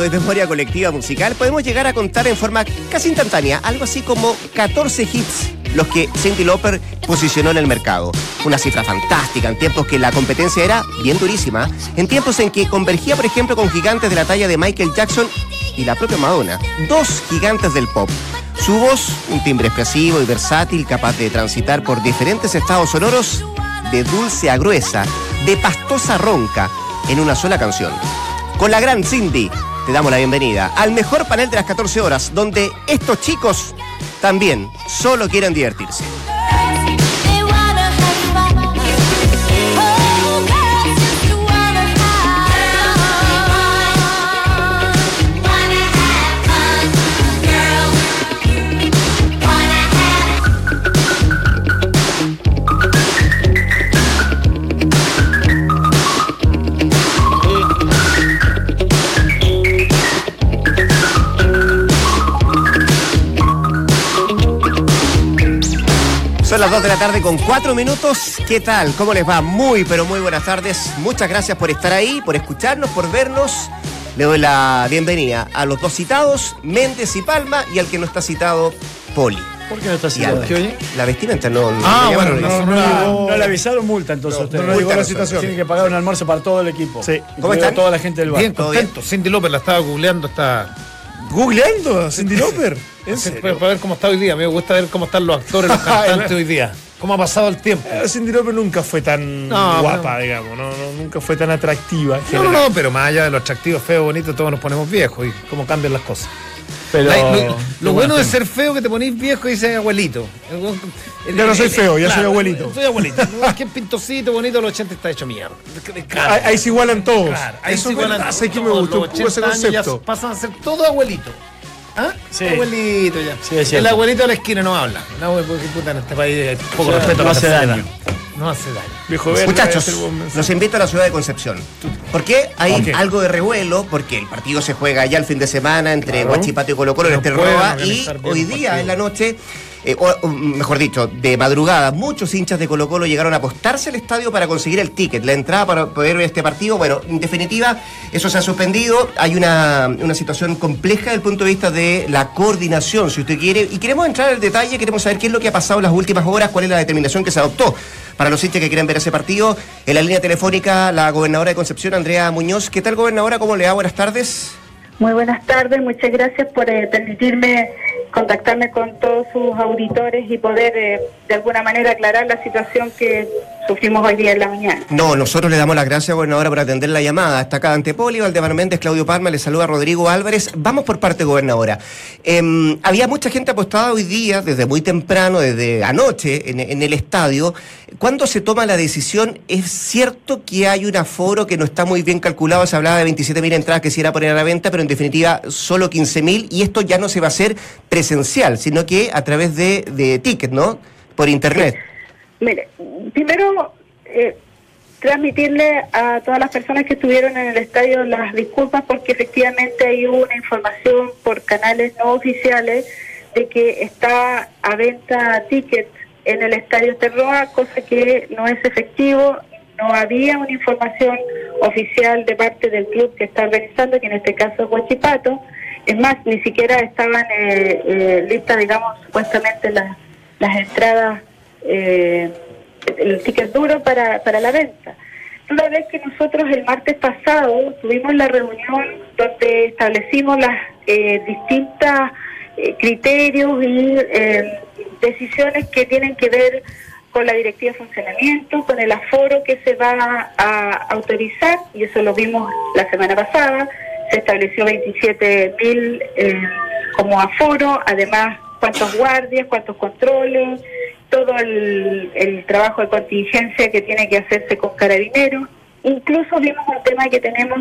de memoria colectiva musical, podemos llegar a contar en forma casi instantánea algo así como 14 hits los que Cindy Lauper posicionó en el mercado. Una cifra fantástica en tiempos que la competencia era bien durísima, en tiempos en que convergía, por ejemplo, con gigantes de la talla de Michael Jackson y la propia Madonna, dos gigantes del pop. Su voz, un timbre expresivo y versátil, capaz de transitar por diferentes estados sonoros, de dulce a gruesa, de pastosa ronca, en una sola canción. Con la gran Cindy, te damos la bienvenida al mejor panel de las 14 horas, donde estos chicos también solo quieren divertirse. Son las 2 de la tarde con 4 minutos. ¿Qué tal? ¿Cómo les va? Muy, pero muy buenas tardes. Muchas gracias por estar ahí, por escucharnos, por vernos. Le doy la bienvenida a los dos citados, Méndez y Palma, y al que no está citado, Poli. ¿Por qué no está citado? ¿Qué oye? La vestimenta no. Ah, no bueno, llamaron no, no, le avisaron multa entonces No, ustedes. no le llegó la citación. Tienen que pagar un almuerzo para todo el equipo. Sí. ¿Cómo están? toda la gente del bar. Bien ¿Todo contento. Cindy López la estaba googleando, está. ¿Googleando a Cindy Lauper? ¿En serio? Para ver cómo está hoy día. Me gusta ver cómo están los actores, los cantantes hoy día. ¿Cómo ha pasado el tiempo? Eh, Cindy Lauper nunca fue tan No, guapa, digamos. No, no, nunca fue tan atractiva. No, no, no, pero más allá de lo atractivo, feo, bonito, todos nos ponemos viejos y cómo cambian las cosas. Pero. La- lo, bueno de ser feo es que te ponís viejo y dices abuelito. El weón- el- Ya no soy feo, ya soy abuelito. Soy abuelito. Es que pintosito, bonito, los 80 está hecho mierda. Ahí, ahí se igualan todos. Claro, ahí Eso se igualan todos, que me gustó ese 80 años ya concepto. pasan a ser todo abuelito. ¿Ah? Sí. Abuelito ya. Sí, es cierto. el abuelito de la esquina no habla. No, porque puta en este país hay poco O sea, respeto no hace daño. No hace daño. Viejo verde, Muchachos, los invito a la ciudad de Concepción. ¿Por qué? Hay algo de revuelo, porque el partido se juega ya el fin de semana entre Claro. Huachipato y Colo Colo en No este Roa, y hoy día partido. en la noche, eh, o, o, mejor dicho, de madrugada, muchos hinchas de Colo Colo llegaron a apostarse al estadio para conseguir el ticket, la entrada para poder ver este partido. Bueno, en definitiva, eso se ha suspendido. Hay una, una situación compleja desde el punto de vista de la coordinación, si usted quiere. Y queremos entrar al detalle, queremos saber qué es lo que ha pasado en las últimas horas, cuál es la determinación que se adoptó. Para los hinchas que quieren ver ese partido, en la línea telefónica, la gobernadora de Concepción, Andrea Muñoz. ¿Qué tal, gobernadora? ¿Cómo le va? Buenas tardes. Muy buenas tardes, muchas gracias por eh, permitirme contactarme con todos sus auditores y poder eh, de alguna manera aclarar la situación que día en la mañana. No, nosotros le damos las gracias, gobernadora, por atender la llamada. Está acá Dante Poli, Valdemar Méndez, Claudio Palma, le saluda Rodrigo Álvarez. Vamos por parte, gobernadora. Em, había mucha gente apostada hoy día, desde muy temprano, desde anoche, en, en el estadio. ¿Cuándo se toma la decisión? ¿Es cierto que hay un aforo que no está muy bien calculado? Se hablaba de 27.000 entradas que se iba a poner a la venta, pero en definitiva solo 15.000 y esto ya no se va a hacer presencial, sino que a través de, de ticket, ¿no? Por internet. Mire, primero eh, transmitirle a todas las personas que estuvieron en el estadio las disculpas porque efectivamente hay una información por canales no oficiales de que está a venta ticket en el estadio Terroa, cosa que no es efectivo. No había una información oficial de parte del club que está organizando, que en este caso es Huachipato. Es más, ni siquiera estaban eh, eh, listas, digamos, supuestamente las, las entradas eh, el ticket duro para, para la venta. Una vez que nosotros el martes pasado tuvimos la reunión donde establecimos las eh, distintas eh, criterios y eh, decisiones que tienen que ver con la directiva de funcionamiento, con el aforo que se va a autorizar, y eso lo vimos la semana pasada, se estableció 27 mil eh, como aforo, además cuántos guardias, cuántos controles, todo el, trabajo de contingencia que tiene que hacerse con carabineros. Incluso vimos un tema que tenemos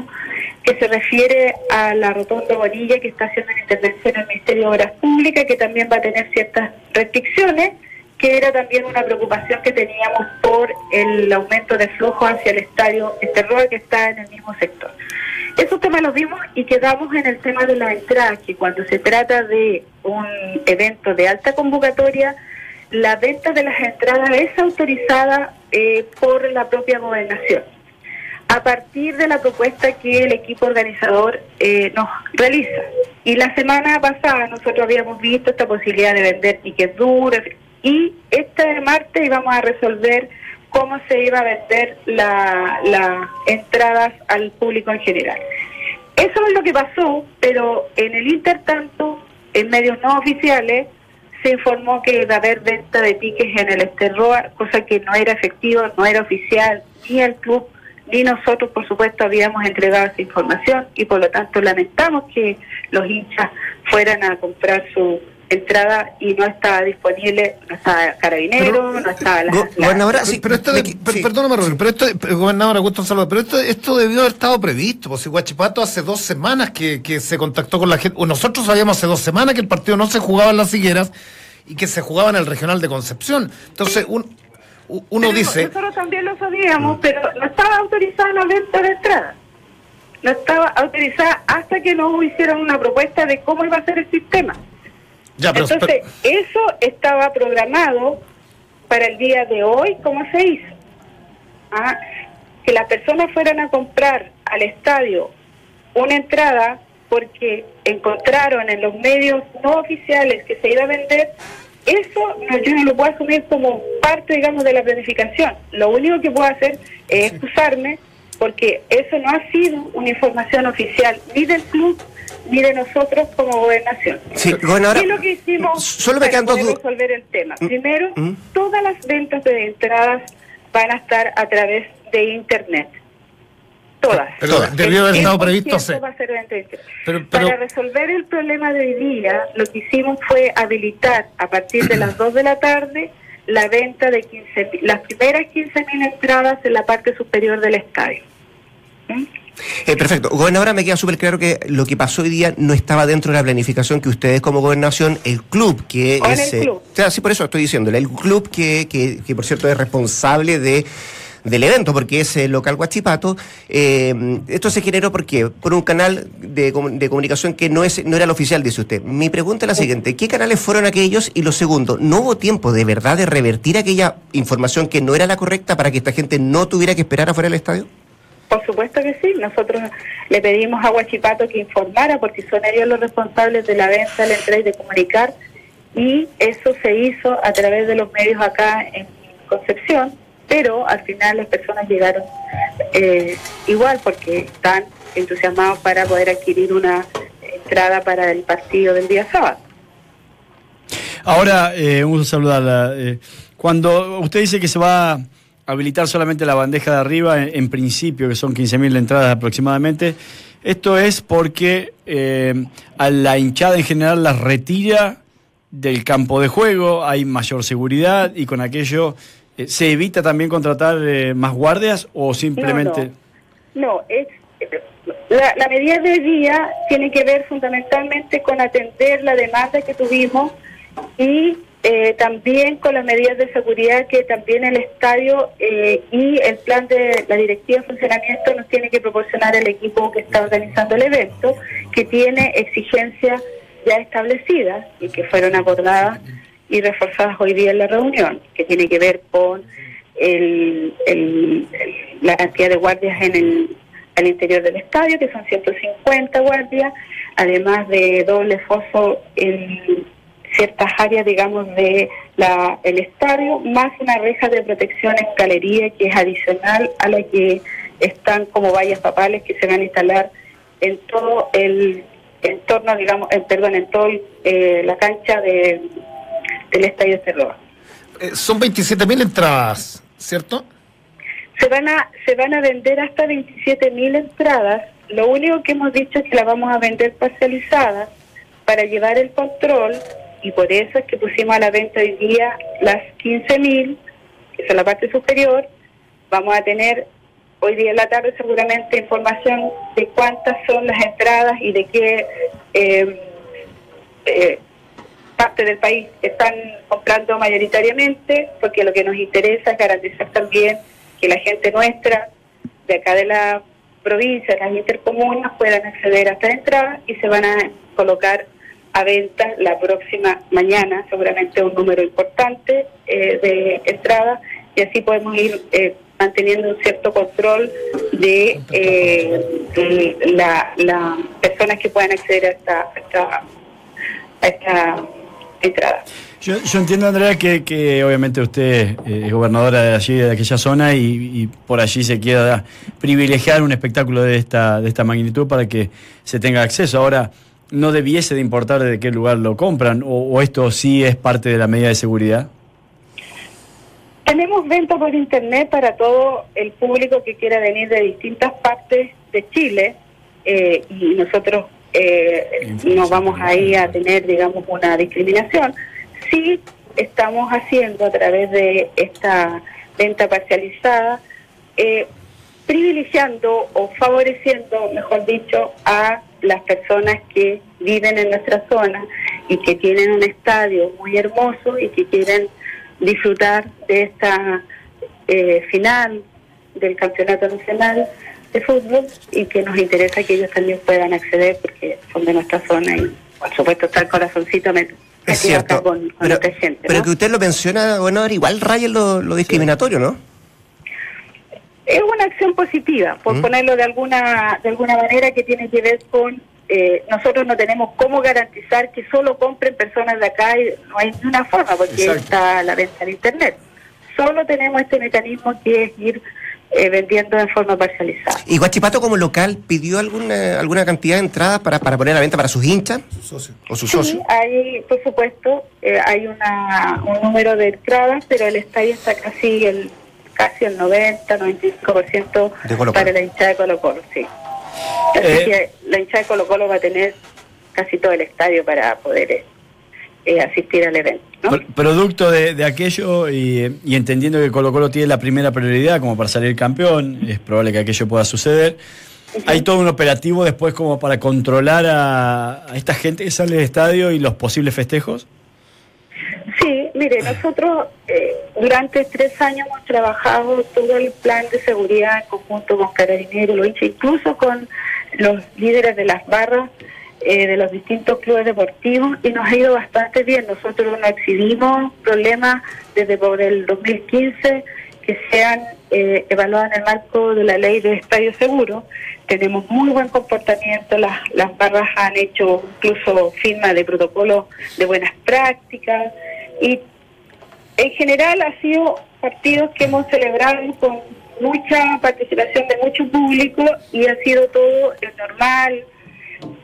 que se refiere a la rotonda Bonilla que está haciendo una intervención en el Ministerio de Obras Públicas, que también va a tener ciertas restricciones, que era también una preocupación que teníamos por el aumento de flujo hacia el estadio Esterroa, que está en el mismo sector. Esos temas los vimos y quedamos en el tema de la entrada, que cuando se trata de un evento de alta convocatoria, la venta de las entradas es autorizada eh, por la propia gobernación. a partir de la propuesta que el equipo organizador eh, nos realiza. Y la semana pasada nosotros habíamos visto esta posibilidad de vender tickets duros y este martes íbamos a resolver cómo se iba a vender las entradas al público en general. Eso es lo que pasó, pero en el intertanto, en medios no oficiales, se informó que iba a haber venta de tickets en el Esterroa, cosa que no era efectivo, no era oficial, ni el club ni nosotros, por supuesto, habíamos entregado esa información y por lo tanto lamentamos que los hinchas fueran a comprar su entrada y no estaba disponible, no estaba Carabinero, no estaba la... gobernadora, sí, pero esto, perdóname, pero esto, gobernadora Augusto Salvador, pero esto, esto debió haber estado previsto, pues si Guachipato hace dos semanas que, que se contactó con la gente, nosotros sabíamos hace dos semanas que el partido no se jugaba en las higueras y que se jugaba en el regional de Concepción. Entonces, un, uno dice... Nosotros también lo sabíamos, pero no estaba autorizada la venta de entrada. No estaba autorizada hasta que nos hicieron una propuesta de cómo iba a ser el sistema. Entonces, eso estaba programado para el día de hoy, ¿cómo se hizo? ¿Ah? Que las personas fueran a comprar al estadio una entrada porque encontraron en los medios no oficiales que se iba a vender, eso yo no lo puedo asumir como parte, digamos, de la planificación. Lo único que puedo hacer es excusarme porque eso no ha sido una información oficial ni del club ni de nosotros como gobernación. Sí, gobernadora, lo que hicimos solo me quedan dos resolver el tema? Mm, Primero, mm. todas las ventas de entradas van a estar a través de Internet. Todas. Pero debió haber estado previsto Para resolver el problema de hoy día, lo que hicimos fue habilitar a partir de las 2 de la tarde la venta de 15, las primeras 15.000 entradas en la parte superior del estadio. ¿Mm? Eh, perfecto. Gobernadora, me queda súper claro que lo que pasó hoy día no estaba dentro de la planificación que ustedes como gobernación, el club que es... El club. Eh, sí, por eso estoy diciéndole, el club que, que, que por cierto es responsable de del evento, porque es el local Guachipato. Eh, esto se generó porque por un canal de, de, comunicación que no es no era el oficial, dice usted. Mi pregunta es la siguiente: ¿qué canales fueron aquellos? Y lo segundo, ¿no hubo tiempo de verdad de revertir aquella información que no era la correcta para que esta gente no tuviera que esperar afuera del estadio? Por supuesto que sí. Nosotros le pedimos a Guachipato que informara, porque son ellos los responsables de la venta, la entrega y de comunicar. Y eso se hizo a través de los medios acá en Concepción pero al final las personas llegaron eh, igual porque están entusiasmados para poder adquirir una entrada para el partido del día sábado. Ahora, eh, un saludarla. Eh, cuando usted dice que se va a habilitar solamente la bandeja de arriba, en, principio, que son 15.000 entradas aproximadamente, esto es porque eh, a la hinchada en general las retira del campo de juego, hay mayor seguridad y con aquello eh, ¿Se evita también contratar eh, más guardias o simplemente...? No, es, la, medida de día tiene que ver fundamentalmente con atender la demanda que tuvimos y eh, también con las medidas de seguridad que también el estadio y el plan de la directiva de funcionamiento nos tiene que proporcionar el equipo que está organizando el evento, que tiene exigencias ya establecidas y que fueron acordadas y reforzadas hoy día en la reunión, que tiene que ver con el, la cantidad de guardias en el al interior del estadio, que son 150 guardias, además de doble foso en ciertas áreas, digamos, de la, el estadio, más una reja de protección en galería que es adicional a la que están como vallas papales que se van a instalar en todo el entorno, digamos, en, perdón, en toda eh, la cancha de, del Estadio Cerro. Eh, son 27.000 entradas, ¿cierto? Se van a se van a vender hasta 27.000 entradas. Lo único que hemos dicho es que las vamos a vender parcializadas para llevar el control y por eso es que pusimos a la venta hoy día las 15.000, que son la parte superior. Vamos a tener hoy día en la tarde seguramente información de cuántas son las entradas y de qué eh, eh, parte del país están comprando mayoritariamente, porque lo que nos interesa es garantizar también que la gente nuestra, de acá de la provincia, las intercomunas, puedan acceder a esta entrada y se van a colocar a venta la próxima mañana, seguramente un número importante eh, de entradas, y así podemos ir eh, manteniendo un cierto control de, eh, las personas que puedan acceder a esta, a esta, entrada. Yo, entiendo, Andrea, que, obviamente usted eh, es gobernadora de allí, de aquella zona, y, por allí se quiera privilegiar un espectáculo de esta, de esta magnitud para que se tenga acceso. Ahora, ¿no debiese de importar de qué lugar lo compran? o esto sí es parte de la medida de seguridad? Tenemos venta por internet para todo el público que quiera venir de distintas partes de Chile eh, y nosotros eh, no vamos ahí a tener, digamos, una discriminación. Sí estamos haciendo a través de esta venta parcializada, eh, privilegiando o favoreciendo, mejor dicho, a las personas que viven en nuestra zona y que tienen un estadio muy hermoso y que quieren disfrutar de esta eh, final del Campeonato Nacional de Fútbol y que nos interesa que ellos también puedan acceder porque son de nuestra zona y por supuesto está el corazoncito es cierto, con, pero, gente. Pero que usted lo menciona, bueno, igual raya lo, lo discriminatorio, ¿no? Es una acción positiva, por ¿Mm? ponerlo de alguna de alguna manera que tiene que ver con eh, nosotros no tenemos cómo garantizar que solo compren personas de acá y no hay ninguna forma porque está la venta en internet. Solo tenemos este mecanismo que es ir eh, vendiendo de forma parcializada. ¿Y Guachipato como local pidió alguna alguna cantidad de entradas para, para poner a la venta para sus hinchas o sus sí, Hay, por supuesto, eh, hay una, un número de entradas, pero el estadio está casi el casi el 90, 95% para la hinchada de Colo Colo, sí. Eh, la hinchada de Colo Colo va a tener casi todo el estadio para poder eh, eh, asistir al evento. Producto de, aquello y, entendiendo que Colo Colo tiene la primera prioridad como para salir campeón, es probable que aquello pueda suceder. Hay todo un operativo después como para controlar a, a esta gente que sale del estadio y los posibles festejos. Mire, nosotros eh, durante tres años hemos trabajado todo el plan de seguridad en conjunto con Carabineros, lo hecho incluso con los líderes de las barras eh, de los distintos clubes deportivos y nos ha ido bastante bien. Nosotros no exhibimos problemas desde por el 2015 que sean eh, evaluados en el marco de la ley de estadio seguro. Tenemos muy buen comportamiento, las, las barras han hecho incluso firma de protocolos de buenas prácticas y en general ha sido partidos que hemos celebrado con mucha participación de mucho público y ha sido todo el normal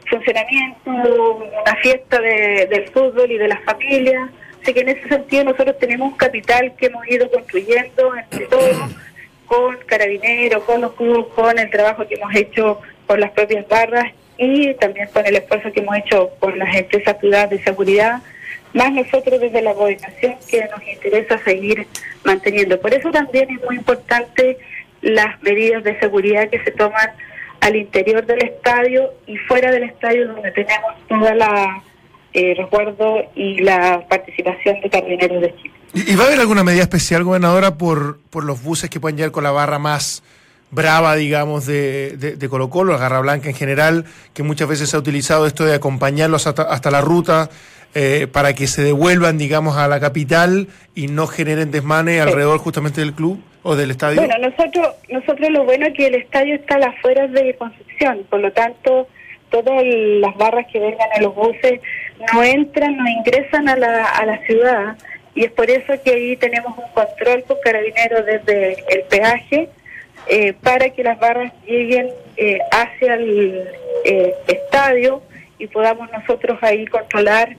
funcionamiento, una fiesta de, del fútbol y de las familias. Así que en ese sentido nosotros tenemos un capital que hemos ido construyendo entre todos, con carabineros, con los clubes, con el trabajo que hemos hecho con las propias barras y también con el esfuerzo que hemos hecho con las empresas privadas de seguridad más nosotros desde la gobernación que nos interesa seguir manteniendo. Por eso también es muy importante las medidas de seguridad que se toman al interior del estadio y fuera del estadio donde tenemos toda la eh, resguardo y la participación de carabineros de Chile. ¿Y va a haber alguna medida especial, gobernadora, por, por los buses que pueden llegar con la barra más brava, digamos, de, de, Colo Colo, la Garra Blanca en general, que muchas veces se ha utilizado esto de acompañarlos hasta, hasta la ruta eh, para que se devuelvan, digamos, a la capital y no generen desmane alrededor justamente del club o del estadio? Bueno, nosotros, nosotros lo bueno es que el estadio está a las afueras de Concepción, por lo tanto, todas las barras que vengan a los buses no entran, no ingresan a la, a la ciudad y es por eso que ahí tenemos un control con carabineros desde el peaje eh, para que las barras lleguen eh, hacia el estadio y podamos nosotros ahí controlar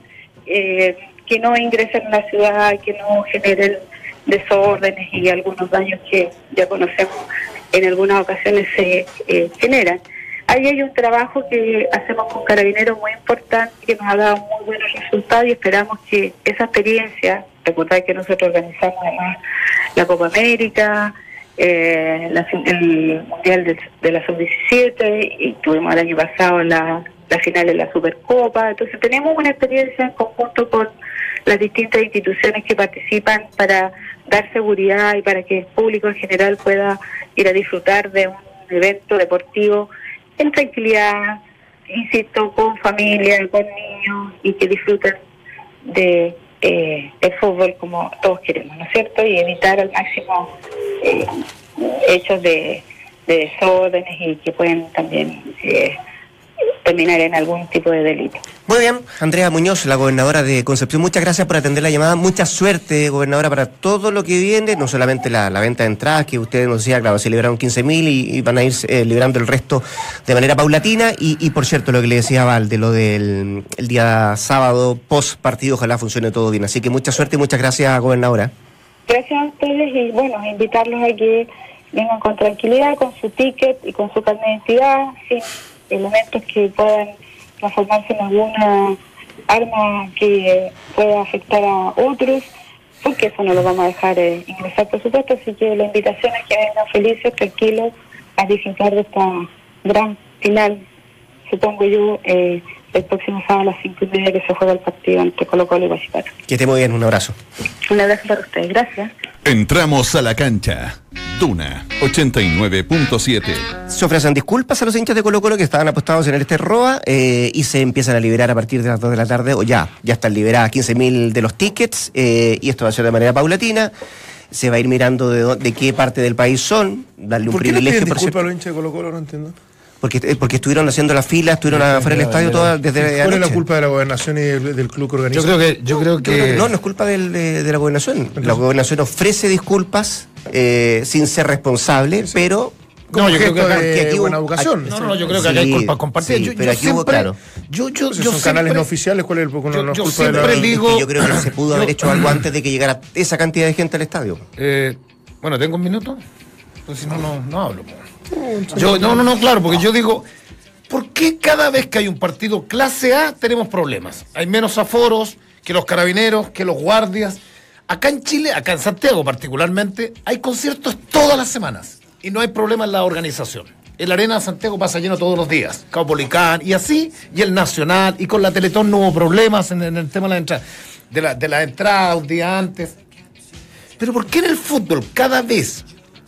eh, que no ingresen a la ciudad, que no generen desórdenes y algunos daños que ya conocemos en algunas ocasiones se eh, generan. Ahí hay un trabajo que hacemos con Carabineros muy importante que nos ha dado muy buenos resultados y esperamos que esa experiencia, recordad que nosotros organizamos además la Copa América, eh, el Mundial de, de la Sub-17 y tuvimos el año pasado la la final de la Supercopa. Entonces tenemos una experiencia en conjunto con las distintas instituciones que participan para dar seguridad y para que el público en general pueda ir a disfrutar de un evento deportivo en tranquilidad, insisto, con familia, con niños y que disfruten de eh, el fútbol como todos queremos, ¿no es cierto? Y evitar al máximo eh, hechos de, de desórdenes y que pueden también eh, terminar en algún tipo de delito. Muy bien, Andrea Muñoz, la gobernadora de Concepción, muchas gracias por atender la llamada. Mucha suerte, gobernadora, para todo lo que viene, no solamente la, venta de entradas, que usted nos decía, claro, se liberaron 15.000 mil y, van a ir eh, liberando el resto de manera paulatina. Y, por cierto, lo que le decía Val, de lo del el día sábado, post partido, ojalá funcione todo bien. Así que mucha suerte y muchas gracias, gobernadora. Gracias a ustedes y bueno, invitarlos a que vengan con tranquilidad, con su ticket y con su carnet de identidad, sin elementos que puedan transformarse en alguna arma que pueda afectar a otros, porque eso no lo vamos a dejar eh, ingresar, por supuesto. Así que la invitación es que vengan felices, tranquilos, a disfrutar de esta gran final, supongo yo, eh, el próximo sábado a las cinco y media que se juega el partido entre Colo Colo y Guachipato. Que esté muy bien, un abrazo. Un abrazo para ustedes, gracias. Entramos a la cancha. Duna 89.7. Se ofrecen disculpas a los hinchas de Colo Colo que estaban apostados en el este ROA eh, y se empiezan a liberar a partir de las 2 de la tarde, o ya, ya están liberadas 15.000 de los tickets eh, y esto va a ser de manera paulatina. Se va a ir mirando de, de qué parte del país son, darle un ¿Por privilegio. Qué no disculpas a los hinchas de Colo Colo? No entiendo. Porque, eh, porque estuvieron haciendo la fila, estuvieron afuera del estadio toda, desde ¿Cuál es la culpa de la gobernación y del, club que organiza? Yo creo que, yo creo que... No, no es culpa de, la gobernación. La gobernación ofrece disculpas eh, sin ser responsable, pero no, yo creo que, aquí, buena educación. No, no, yo creo que aquí hay culpa compartida. yo, pero aquí hubo, claro. Yo, yo, yo son canales no oficiales, ¿cuál es el yo, no, yo siempre digo, yo creo que se pudo haber hecho algo antes de que llegara esa cantidad de gente al estadio. Eh, bueno, tengo un minuto. Pues si no, no, no hablo. Yo, no, no, no, claro, porque yo digo, ¿por qué cada vez que hay un partido clase A tenemos problemas? Hay menos aforos que los carabineros, que los guardias. Acá en Chile, acá en Santiago particularmente, hay conciertos todas las semanas y no hay problema en la organización. El Arena de Santiago pasa lleno todos los días, Caupolicán y así, y el Nacional, y con la Teletón no hubo problemas en, el tema de la entrada, de la, de la entrada un día antes. Pero ¿por qué en el fútbol cada vez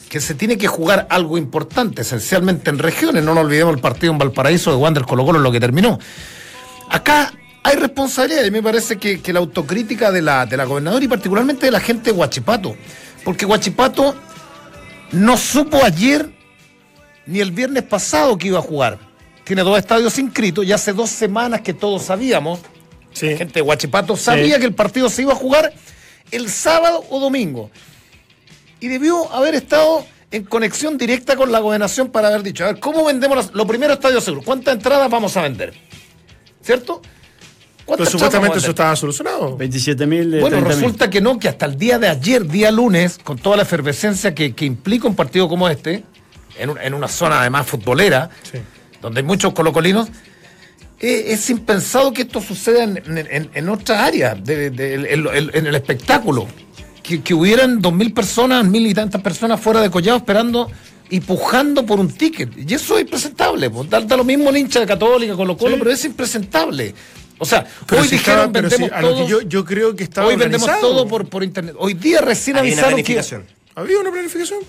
que se tiene que jugar algo importante, esencialmente en regiones. No nos olvidemos el partido en Valparaíso de Wander Colo Colo, lo que terminó. Acá hay responsabilidad y me parece que, la autocrítica de la, de la gobernadora y particularmente de la gente de Huachipato. Porque Huachipato no supo ayer ni el viernes pasado que iba a jugar. Tiene dos estadios inscritos y hace dos semanas que todos sabíamos. La gente de Huachipato sabía que el partido se iba a jugar el sábado o domingo y debió haber estado en conexión directa con la gobernación para haber dicho, a ver, ¿cómo vendemos los, lo primero estadio seguro? ¿Cuántas entradas vamos a vender? ¿Cierto? Pero supuestamente eso estaba solucionado. 27 mil. Bueno, resulta que no, que hasta el día de ayer, día lunes, con toda la efervescencia que, implica un partido como este, en, una zona además futbolera, donde hay muchos colocolinos, eh, es impensado que esto suceda en, otra área, en el espectáculo que, hubieran dos mil personas, mil y tantas personas fuera de Collado esperando y pujando por un ticket. Y eso es impresentable. Pues. Da, lo mismo el hincha de Católica, con lo Colo, pero es impresentable. O sea, hoy dijeron vendemos todo. Yo, creo que estaba Hoy vendemos todo por, por internet. Hoy día recién avisaron que. Había una planificación.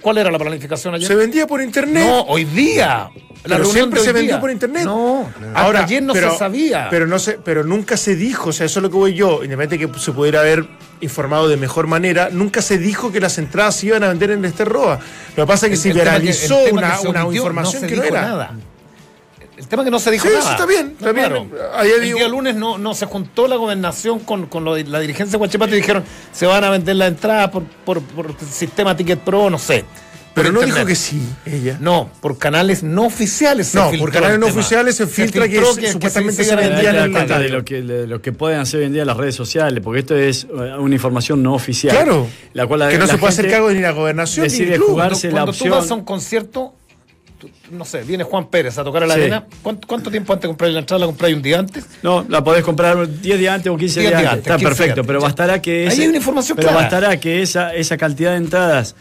¿Cuál, era la planificación ayer? Se vendía por internet. No, hoy día. La pero siempre se vendió por internet. No, ahora ayer no se sabía. Pero no se, pero nunca se dijo, o sea, eso es lo que voy yo, independientemente que se pudiera haber informado de mejor manera, nunca se dijo que las entradas se iban a vender en este ROA. Lo que pasa es que se viralizó una, una, información que no era. Nada. El tema es que no se dijo sí, nada. Sí, está bien, está bien. el día lunes no, no se juntó la gobernación con, con la dirigencia de Guachipato y dijeron se van a vender la entrada por, por, por sistema Ticket Pro, no sé. Pero no dijo que sí, ella. No, por canales no oficiales. no, por canales no oficiales se filtra que, supuestamente se, vendían en la de lo que de lo que pueden hacer hoy en día las redes sociales, porque esto es uh, una información no oficial. Claro. La cual que no se puede hacer cargo ni la gobernación decide jugarse cuando, la opción. Cuando tú vas a un concierto, no sé, viene Juan Pérez a tocar a la arena. ¿Cuánto, tiempo antes de comprar la entrada? ¿La compráis un día antes? No, la podés comprar 10 días antes o 15 días, antes. Está perfecto, pero bastará que. Ahí hay una información pero bastará que esa, esa cantidad de entradas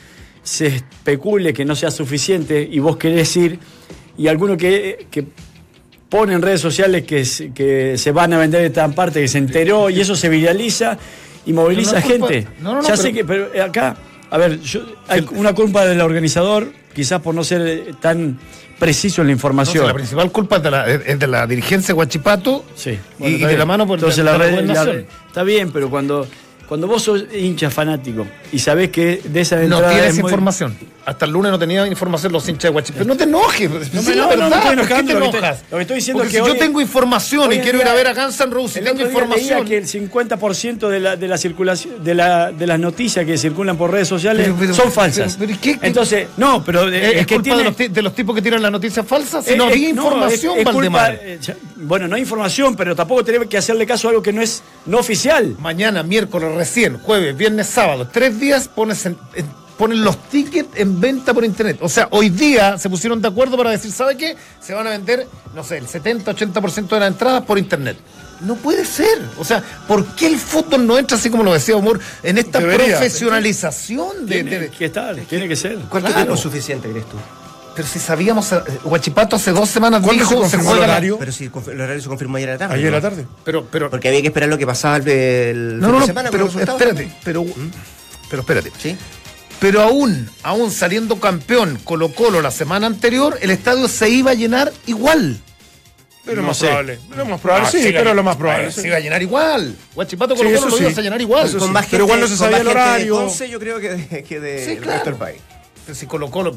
se especule que no sea suficiente y vos querés ir y alguno que, pone en redes sociales que, que se van a vender de tal parte, que se enteró y eso se viraliza y moviliza gente. ya sé que, pero acá, a ver, hay una culpa del organizador, quizás por no ser eh, tan preciso en la información. la principal culpa es de la, dirigencia Guachipato sí. y, de la mano por Entonces la, red, Está bien, pero cuando Cuando vos sos hincha fanático y sabés que de esa No entrada tienes es muy- información. Hasta el lunes no tenía información los hinchas de Guachipato. Pero no te enojes. No me- no, no, no verdad, estoy ¿por qué te lo que estoy- enojas? lo que estoy diciendo Porque es que si hoy- yo tengo información y quiero ir a ver a Guns N' Roses tengo información. que el 50% de la, de la circulación de, la, de las noticias que circulan por redes sociales Pero- pero- son falsas. pero- pero ¿qué- qué- Entonces, no, pero eh, ¿Es, es, es que culpa tiene, de, los, de los tipos que tiran las noticias falsas? Si eh, no eh, había no, información, es- es culpa, Valdemar. eh, ya- bueno, no hay información, pero tampoco tenemos que hacerle caso a algo que no es no oficial. Mañana, miércoles recién, jueves, viernes, sábado, tres días pones en- en- ponen los tickets en venta por internet. O sea, hoy día se pusieron de acuerdo para decir, ¿sabe qué? Se van a vender, no sé, el 70-80% de las entradas por internet. No puede ser. O sea, ¿por qué el fútbol no entra así como lo decía Humor en esta Debería. profesionalización de, Tiene de- que estar, tiene que ser. ¿Cuánto Claro. tiempo es suficiente, crees tú? Pero si sabíamos, eh, Guachipato hace dos semanas ¿Cuándo dijo se confirmó el juega la- horario? Pero si el el horario se confirmó ayer a la tarde. Ayer a la tarde. Pero, pero, Porque había que esperar lo que pasaba el, el no, fin no, semana pero espérate, pero, pero espérate. Sí. Pero aún, aún saliendo campeón Colo Colo la semana anterior, el estadio se iba a llenar igual. Pero No más sé. probable. Lo más probable, Ah, sí, se iba- pero lo más probable. eh, sí. Se iba a llenar igual. Guachipato Colo Sí, Colo eso lo ibas sí. a llenar igual. Con sí. más Pero gente, igual no se con sabía más el gente horario. De Conce, yo creo que de, que de Sí, el claro. Pero Si Colo Colo,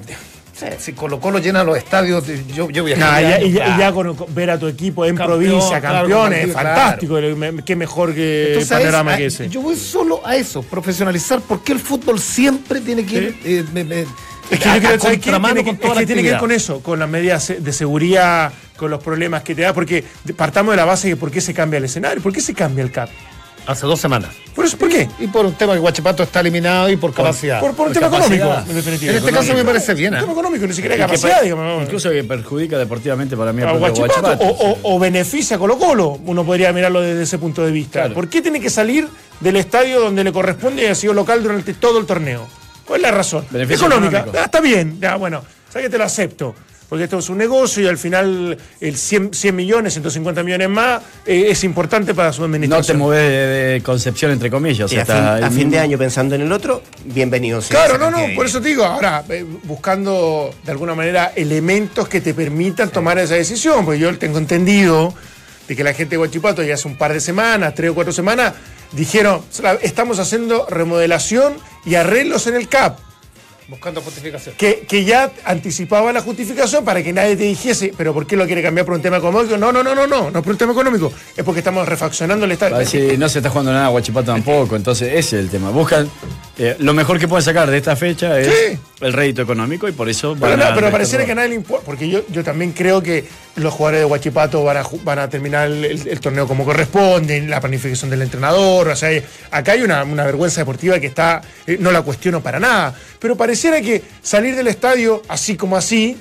si Colo Colo llena los estadios, yo, yo voy a Nah, ya- y, ya, Claro. ya con, con ver a tu equipo en Campeón, provincia, claro, campeones, partido, fantástico. Qué mejor que Entonces, panorama que ese. Yo voy solo a eso, profesionalizar. ¿Por qué el fútbol siempre tiene que ir eh, me- me- Es que yo creo contramano tiene, que, es que tiene que ver con eso, con las medidas de seguridad, con los problemas que te da, porque partamos de la base de por qué se cambia el escenario, por qué se cambia el CAP. Hace dos semanas. Por eso, ¿por qué? Y por un tema que Guachipato está eliminado y por capacidad. Por, por un Por tema capacidad. económico, en definitiva. en este caso me parece bien. Un ¿eh? tema económico, ni siquiera hay capacidad, digamos. Incluso que perjudica deportivamente para mí a Guachipato, Guachipato. o, o- o beneficia a Colo Colo, uno podría mirarlo desde ese punto de vista. Claro. ¿Por qué tiene que salir del estadio donde le corresponde y ha sido local durante todo el torneo? ¿Cuál es la razón? Beneficio Económica. económico. Ah, está bien, ya, bueno, sabes que te lo acepto. Porque esto es un negocio y al final el 100, 100 millones, 150 millones más eh, es importante para su No te administración. mueves de, de Concepción entre comillas. Y a, fin, a fin de año pensando en el otro, bienvenido sea Claro, no, no, por eso te digo, ahora, eh, buscando de alguna manera elementos que te permitan tomar esa decisión, porque yo tengo entendido de que la gente de Guachipato ya hace un par de semanas, tres o cuatro semanas, dijeron, estamos haciendo remodelación y arreglos en el CAP, Buscando justificación. que, que ya anticipaba la justificación para que nadie te dijese, pero ¿por qué lo quiere cambiar por un tema económico? No, no, no, no, no, no es por un tema económico, es porque estamos refaccionando el decir, no se está jugando nada a Guachipato tampoco, entonces ese es el tema. Buscan eh, lo mejor que pueden sacar de esta fecha es Sí. el rédito económico y por eso Pero, van no, a pero pareciera que a nadie le importa, porque yo, yo también creo que los jugadores de Huachipato van a, van a terminar el, el- el torneo como corresponde, la planificación del entrenador, o sea, acá hay una, una vergüenza deportiva que está, eh, no la cuestiono para nada, pero pareciera que salir del estadio así como así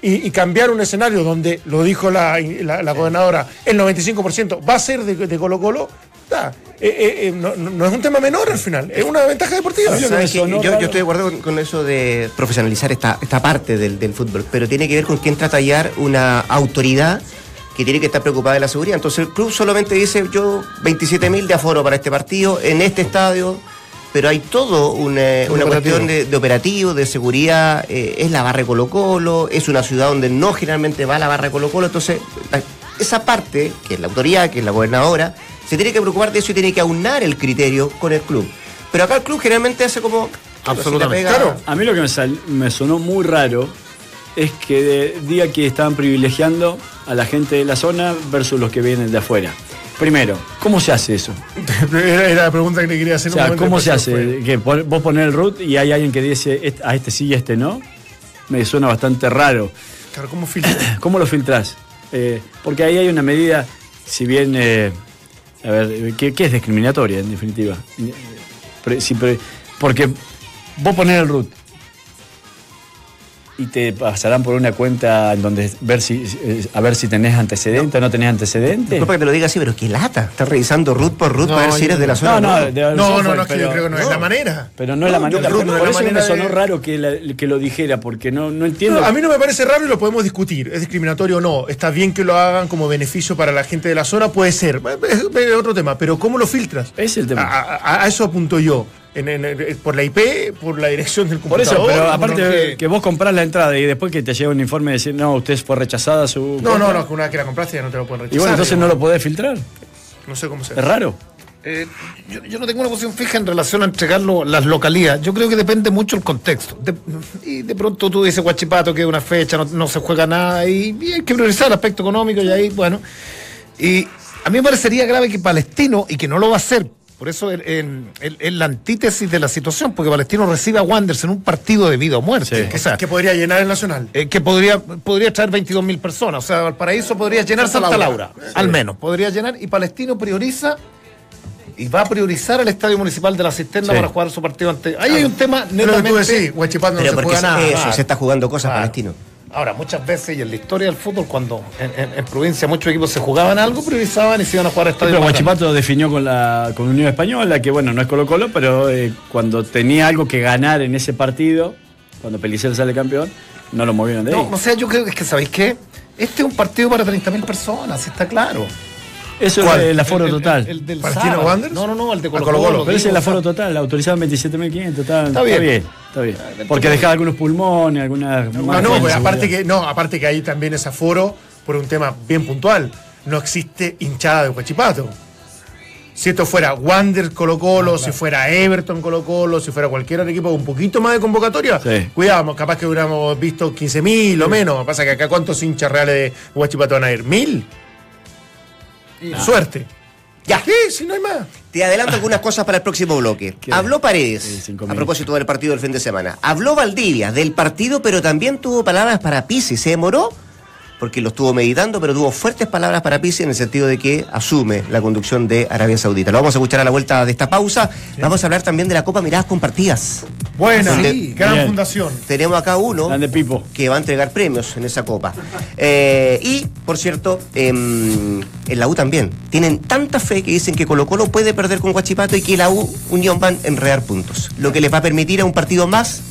y, y cambiar un escenario donde, lo dijo la, la- la gobernadora, el 95% va a ser de, de Colo Colo, está. Eh, eh, eh, no, es un tema menor al final, es una ventaja deportiva. ¿Sabes lo que ¿Sabes me qué? sonó yo, estoy de acuerdo con, con eso de profesionalizar esta, esta parte del, del fútbol, pero tiene que ver con quién trata de hallar una autoridad que tiene que estar preocupada de la seguridad. Entonces el club solamente dice, yo 27.000 de aforo para este partido, en este estadio, pero hay todo una, una cuestión de, de operativo, de seguridad, eh, es la barra de Colo Colo, es una ciudad donde no generalmente va la barra de Colo Colo, entonces la- esa parte, que es la autoridad, que es la gobernadora, se tiene que preocupar de eso y tiene que aunar el criterio con el club. Pero acá el club generalmente hace como... Absolutamente. pega- Claro. A mí lo que me, sal- me sonó muy raro es que de- diga que estaban privilegiando a la gente de la zona versus los que vienen de afuera. Primero, ¿cómo se hace eso? Era, era la pregunta que le quería hacer O un sea, ¿cómo se fue. hace? Que vos poner el root y hay alguien que dice "Est- a este sí y a este no. Me suena bastante raro. Claro, ¿cómo filtra? ¿Cómo lo filtrás? Eh, porque ahí hay una medida, si bien, eh, a ver, que es discriminatoria en definitiva. Porque vos poner el root y te pasarán por una cuenta en donde ver si, eh, a ver si tenés antecedentes o no tenés antecedentes. Disculpa que te lo diga así, pero qué lata. Estás revisando root por root No, para ver si eres de la zona. No, o no, de- No, no, no, es que yo pero- creo que no, es la manera. Pero no es la No, manera. no por la eso me manera sonó de- raro que, la- que lo dijera, porque no, no entiendo. No, a mí no me parece raro y lo podemos discutir. ¿Es discriminatorio o no? Está bien que lo hagan como beneficio para la gente de la zona, puede ser. Es, es otro tema. Pero ¿cómo lo filtras? Es el tema. A, a- a eso apunto yo. En- en- en- por la IP, por la dirección del Por computador. eso, pero aparte no, que, que- vos comprás la entrada y después que te llega un informe de decir, no, usted fue rechazada su. No, no, compra". no, que una vez que la compraste ya no te lo pueden rechazar. Y bueno, entonces no lo podés filtrar. No sé cómo se Es raro. Eh, yo, no tengo una posición fija en relación a entregar las localías. Yo creo que depende mucho el contexto. y de pronto tú dices Guachipato que es una fecha, no, se juega nada y, y, hay que priorizar el aspecto económico y ahí, bueno. Y a mí me parecería grave que Palestino, y que no lo va a hacer, por eso es la antítesis de la situación, porque Palestino recibe a Wanderers en un partido de vida o muerte. que podría llenar el Nacional. Eh, que podría, podría traer 22 mil personas. O sea, Valparaíso podría llenar Santa, Laura, al menos. Podría llenar. Y Palestino prioriza y va a priorizar el estadio municipal de la Cisterna para jugar su partido ante. Ahí hay un tema netamente. Sí, no se juega nada. Eso, se está jugando cosas Palestino. Ahora, muchas veces, y en la historia del fútbol, cuando en, provincia muchos equipos se jugaban algo, priorizaban y se iban a jugar a estadio. Pero Guachipato definió con la con Unión Española, que bueno, no es Colo Colo, pero eh, cuando tenía algo que ganar en ese partido, cuando Pelicero sale campeón, no lo movieron de ahí. No, o sea, yo creo que, es que ¿sabéis qué? Este es un partido para 30.000 personas, está claro. Eso es el aforo total. El, del ¿Palestino Wanderers? No, no, no, el de Colo Colo. Pero ese es el aforo total, autorizado en 27.500. Está, está, bien. Está bien. Porque dejaba algunos pulmones, algunas. No, no, pues aparte que, no, aparte que ahí también es aforo por un tema bien puntual. No existe hinchada de Huachipato. Si esto fuera Wander Colo Colo, si fuera Everton Colo Colo, si fuera cualquier otro equipo con un poquito más de convocatoria, cuidado, capaz que hubiéramos visto 15.000 o menos. Pasa que acá cuántos hinchas reales de Huachipato van a ir, ¿mil? Suerte. Ya. Sí, si no hay más. Te adelanto algunas cosas para el próximo bloque. Habló Paredes, a propósito del partido del fin de semana. Habló Valdivia del partido, pero también tuvo palabras para Pisi. Se demoró porque lo estuvo meditando, pero tuvo fuertes palabras para Pisi en el sentido de que asume la conducción de Arabia Saudita. Lo vamos a escuchar a la vuelta de esta pausa. Vamos a hablar también de la Copa Miradas Compartidas. Buena, gran fundación. Tenemos acá uno que va a entregar premios en esa Copa. Eh, y, por cierto, em, en la U también. Tienen tanta fe que dicen que Colo Colo puede perder con Guachipato y que la U Unión van a enredar puntos. Lo que les va a permitir a un partido más,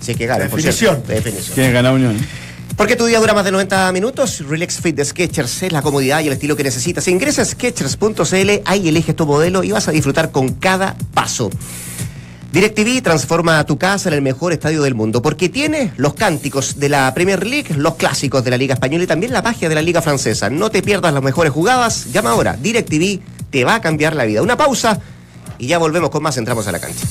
si que gana, definición. Por definición. Tiene ganar Unión. Porque tu día dura más de 90 minutos, Relax Fit de Sketchers es la comodidad y el estilo que necesitas. Ingresa a Sketchers.cl, ahí eliges tu modelo y vas a disfrutar con cada paso. DirecTV transforma tu casa en el mejor estadio del mundo porque tiene los cánticos de la Premier League, los clásicos de la Liga Española y también la magia de la Liga Francesa. No te pierdas las mejores jugadas. Llama ahora. DirecTV te va a cambiar la vida. Una pausa y ya volvemos con más. Entramos a la cancha.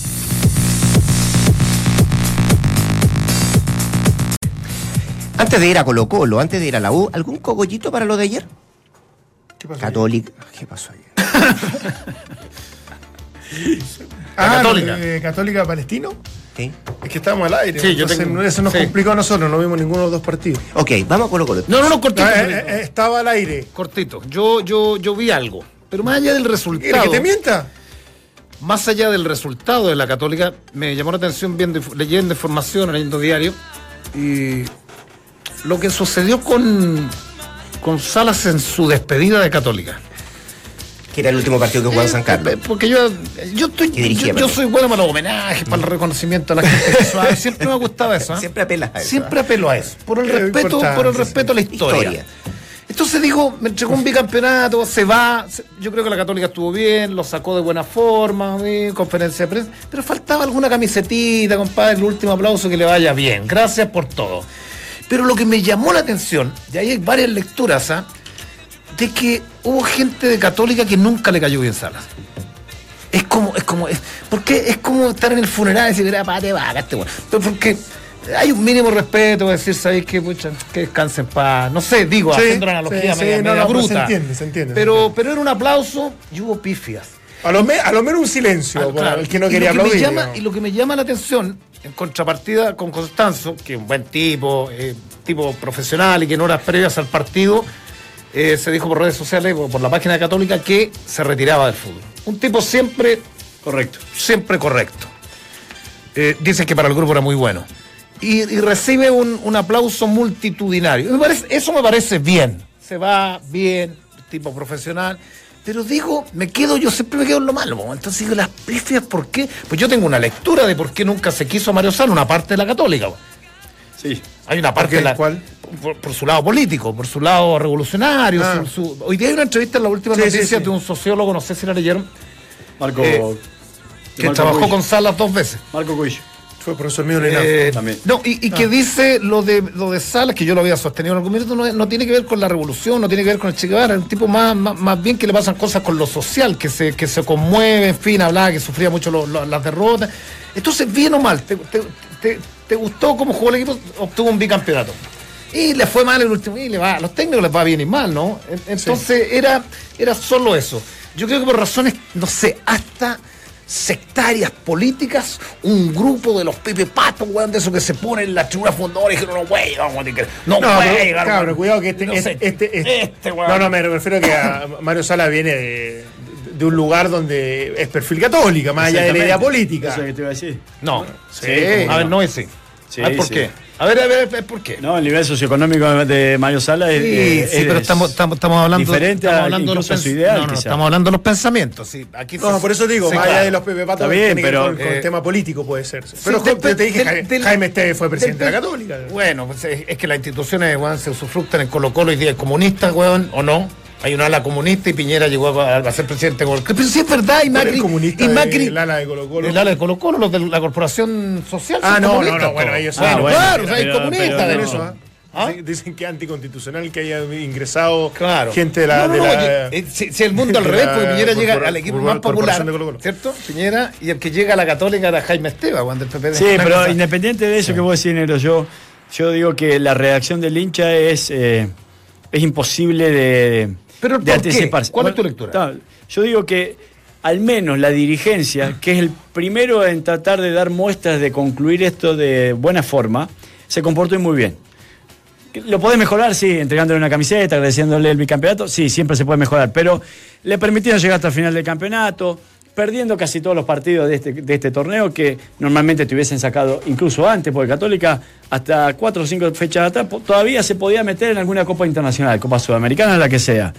Antes de ir a Colo Colo, antes de ir a la U, ¿algún cogollito para lo de ayer? ¿Qué pasó Católica. ¿Qué pasó ayer? ah, Católica. Católica Palestino. Sí. Es que estábamos al aire. Sí, yo tengo... Eso nos complicó a nosotros, no vimos ninguno de los dos partidos. Ok, vamos a Colo Colo. No, no, no, cortito. Ah, eh, eh, estaba al aire. Cortito. Yo, yo, yo vi algo. Pero más allá del resultado. que te mienta? Más allá del resultado de la Católica, me llamó la atención viendo, leyendo información, leyendo diario. Y lo que sucedió con, con Salas en su despedida de Católica. Que era el último partido que jugó en San Carlos. Eh, porque yo, yo, estoy, yo, soy bueno para los homenajes, para el reconocimiento a la gente. Siempre me ha gustado eso. ¿eh? Siempre apela a eso. Siempre apelo a eso. Por el respeto, por el respeto a la historia. Entonces digo, me entregó un bicampeonato, se va. Yo creo que la Católica estuvo bien, lo sacó de buena forma, conferencia de prensa. Pero faltaba alguna camisetita, compadre, el último aplauso que le vaya bien. Gracias por todo. Pero lo que me llamó la atención, y ahí hay varias lecturas, ¿ah? de que hubo gente de católica que nunca le cayó bien Salas. Es como, es como, es, porque es como estar en el funeral y decir, era pate vaca, este Pero porque hay un mínimo respeto, decir, ¿sabéis qué? Pucha, que descansen para. No sé, digo, haciendo una analogía sí, media, no, bruta. Se entiende, se entiende. Pero, pero era un aplauso y hubo pifias. A lo, a lo menos un silencio, ah, el que no quería aplaudir. y lo que me llama la atención en contrapartida con Constanzo, que es un buen tipo, eh, tipo profesional y que en horas previas al partido eh, se dijo por redes sociales, por, por la página Católica, que se retiraba del fútbol. Un tipo siempre correcto, siempre correcto. Eh, dice que para el grupo era muy bueno. Y, recibe un, aplauso multitudinario. Me parece, eso me parece bien. Se va bien, tipo profesional. Pero digo, me quedo, yo siempre me quedo en lo malo. Entonces digo, las pifias, ¿por qué? Pues yo tengo una lectura de por qué nunca se quiso a Mario Sala, una parte de la católica. Sí. Hay una parte de la. ¿Cuál? Por, su lado político, por su lado revolucionario. Ah. Hoy día hay una entrevista en la última noticia de un sociólogo, no sé si la leyeron. Marco. Eh, que trabajó con Salas dos veces. Marco Cuillo. Fue profesor mío Eh, También. no, y, y que dice lo de lo de Salas, que yo lo había sostenido en algún minuto, no, no tiene que ver con la revolución, no tiene que ver con el Che Guevara, es un tipo más, más, más bien que le pasan cosas con lo social, que se, que se conmueve, en fin, hablaba que sufría mucho lo- lo- las derrotas. Entonces, bien o mal, te, te- te- te gustó cómo jugó el equipo, obtuvo un bicampeonato. Y le fue mal el último, y le va, a los técnicos les va bien y mal, ¿no? En- Entonces era, era solo eso. Yo creo que por razones, no sé, hasta sectarias políticas, un grupo de los Pepe Patos, weón, de esos que se ponen en la tribuna fundadora y dijeron, no, güey, no, No, güey, pero, weón". cabrón, cuidado que este, No este, sé, este- este- este, weón. No, no, me refiero que a Mario Sala viene de, de un lugar donde es perfil católica, más allá de la idea política. Eso que te iba a decir. No, Sí, sí, a ver, no. no es sí. ¿por sí. qué? A ver, a ver, a ver, ¿por qué? No, el nivel socioeconómico de Mario Sala es. Sí, eh, sí, es- pero estamos, estamos, estamos hablando, diferente estamos a hablando de los su ideal, no, no, estamos hablando de los pensamientos. Sí, aquí No, se- por eso digo, más allá de los Pepe Patos, Está bien, tiene que ver pero, con, con eh, el tema político puede ser. Pero Sí, te dije, del- Jaime, del- Jaime Esteve fue presidente de la Católica. Bueno, pues es, es que las instituciones weón, se usufructan en Colo Colo y día comunistas, weón, o no. Hay una ala comunista y Piñera llegó a, a ser presidente de Colo Colo. Pero sí es verdad, y ¿Cuál es Macri. el comunista y de- Macri el ala de Colo Colo? El ala de Colo Colo, los de la Corporación Social. Ah, no, no, no, bueno, ellos Bueno, son- claro, pero- o sea, hay comunistas de eso, ¿ah? ¿Ah? Dicen, que es anticonstitucional que haya ingresado Claro. gente de la. No, no, de no, la- oye, eh, si, si el mundo al revés, porque Piñera llega al equipo más popular. ¿cierto? Piñera, y el que llega a la Católica era Jaime Esteba, cuando el PP Sí, pero cosa- independiente de eso que vos decís, Negro, yo, yo digo que la reacción del hincha es, eh, es imposible de, Pero de anticiparse. ¿Cuál es tu lectura? yo digo que al menos la dirigencia, que es el primero en tratar de dar muestras de concluir esto de buena forma, se comportó muy bien. ¿Lo podés mejorar? Sí, entregándole una camiseta, agradeciéndole el bicampeonato. Sí, siempre se puede mejorar. Pero le permitieron llegar hasta el final del campeonato, perdiendo casi todos los partidos de este, de este torneo que normalmente te hubiesen sacado incluso antes, porque Católica hasta cuatro o cinco fechas atrás todavía se podía meter en alguna Copa Internacional, Copa Sudamericana, la que sea.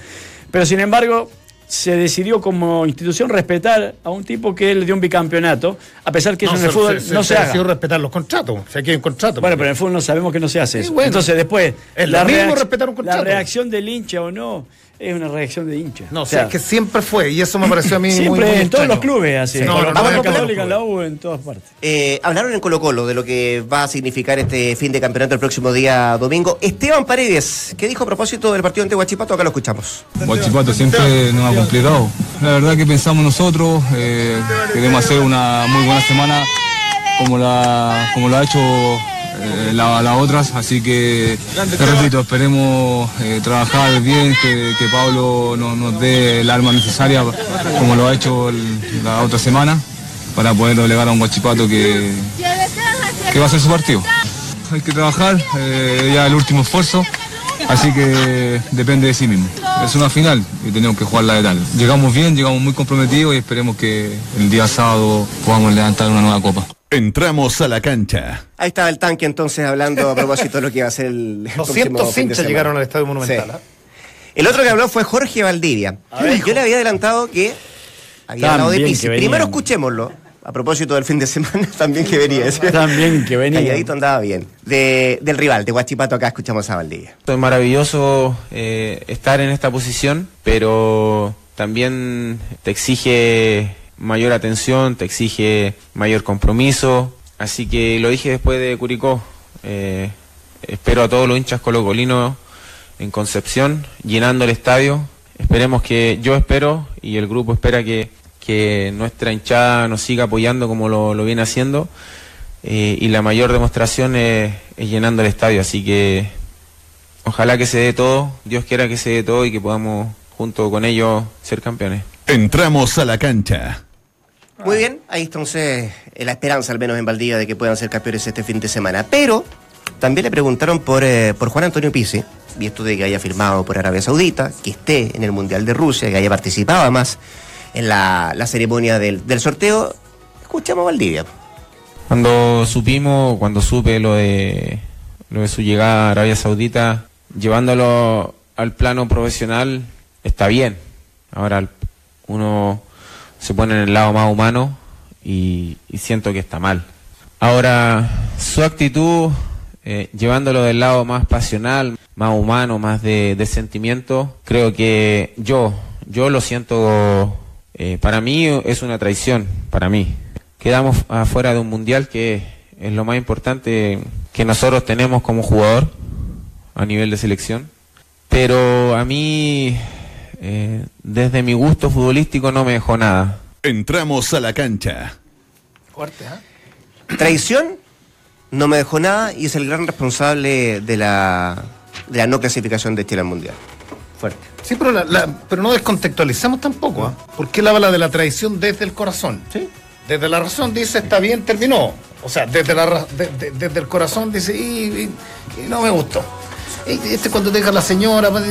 Pero sin embargo, se decidió como institución respetar a un tipo que le dio un bicampeonato, a pesar que eso en el se- fútbol se, no se, haga. decidió respetar los contratos. O sea, aquí hay un contrato. Bueno, pero en el fútbol no sabemos que no se hace Sí, eso. bueno. Entonces, después, Es lo mismo reacc- respetar un contrato. la reacción del hincha o no es una reacción de hincha. No, O o sea, sea, que siempre fue, y eso me pareció a mí muy, siempre muy en todos los clubes así. No, no, no, Católica, en la U, en todas partes. Eh, hablaron en Colo Colo de lo que va a significar este fin de campeonato el próximo día domingo. Esteban Paredes, ¿qué dijo a propósito del partido ante Huachipato? Acá lo escuchamos. Guachipato siempre nos ha complicado. La verdad que pensamos nosotros, eh, queremos hacer una muy buena semana como la, como lo ha hecho eh, la- las otras, así que te repito, esperemos eh, trabajar bien, que, que Pablo no- nos dé el arma necesaria como lo ha hecho el- la otra semana para poder doblegar a un Guachipato que, que va a ser su partido. Hay que trabajar, eh, ya el último esfuerzo, así que depende de sí mismo. Es una final y tenemos que jugarla de tal. Llegamos bien, llegamos muy comprometidos y esperemos que el día sábado podamos levantar una nueva copa. Entramos a la cancha. Ahí estaba el tanque entonces hablando a propósito de lo que va a ser el, el próximo 200 fin de hinchas llegaron al Estadio Monumental. Sí. ¿ah? El otro que habló fue Jorge Valdivia. Yo le había adelantado que había Tan hablado de Pizzi. Primero escuchémoslo. A propósito del fin de semana, también que venía. ¿sí? También que venía. Calladito andaba bien. De- del rival, de Huachipato, acá escuchamos a Valdivia. Es maravilloso eh, estar en esta posición, pero también te exige mayor atención, te exige mayor compromiso. Así que lo dije después de Curicó. eh, espero a todos los hinchas colocolinos en Concepción, llenando el estadio. Esperemos que, yo espero y el grupo espera que, que nuestra hinchada nos siga apoyando como lo, lo viene haciendo. Eh, y la mayor demostración es, es llenando el estadio. Así que Ojalá que se dé todo, Dios quiera que se dé todo y que podamos junto con ellos ser campeones. Entramos a la cancha. Muy bien, ahí entonces eh, la esperanza al menos en Valdivia de que puedan ser campeones este fin de semana. Pero también le preguntaron por, eh, por Juan Antonio Pizzi, y esto de que haya firmado por Arabia Saudita, que esté en el Mundial de Rusia, que haya participado además en la, la ceremonia del, del sorteo. Escuchamos a Valdivia. Cuando supimos, cuando supe lo de, lo de su llegada a Arabia Saudita, llevándolo al plano profesional, está bien. Ahora uno se pone en el lado más humano y, y siento que está mal. Ahora, su actitud, eh, llevándolo del lado más pasional, más humano, más de, de sentimiento, creo que yo, yo lo siento, eh, para mí es una traición, para mí. Quedamos afuera de un mundial que es lo más importante que nosotros tenemos como jugador a nivel de selección. Pero a mí, eh, desde mi gusto futbolístico, no me dejó nada. Entramos a la cancha. Fuerte, ¿eh? Traición no me dejó nada y es el gran responsable de la, de la no clasificación de Chile al Mundial. Fuerte. Sí, pero, la- la- pero no descontextualicemos tampoco, ¿ah? Porque él habla de la traición desde el corazón. Sí. Desde la razón dice, está bien, terminó. O sea, desde, la, de- de- desde el corazón dice, y, y- y no me gustó. Y Este cuando deja a la señora, pues,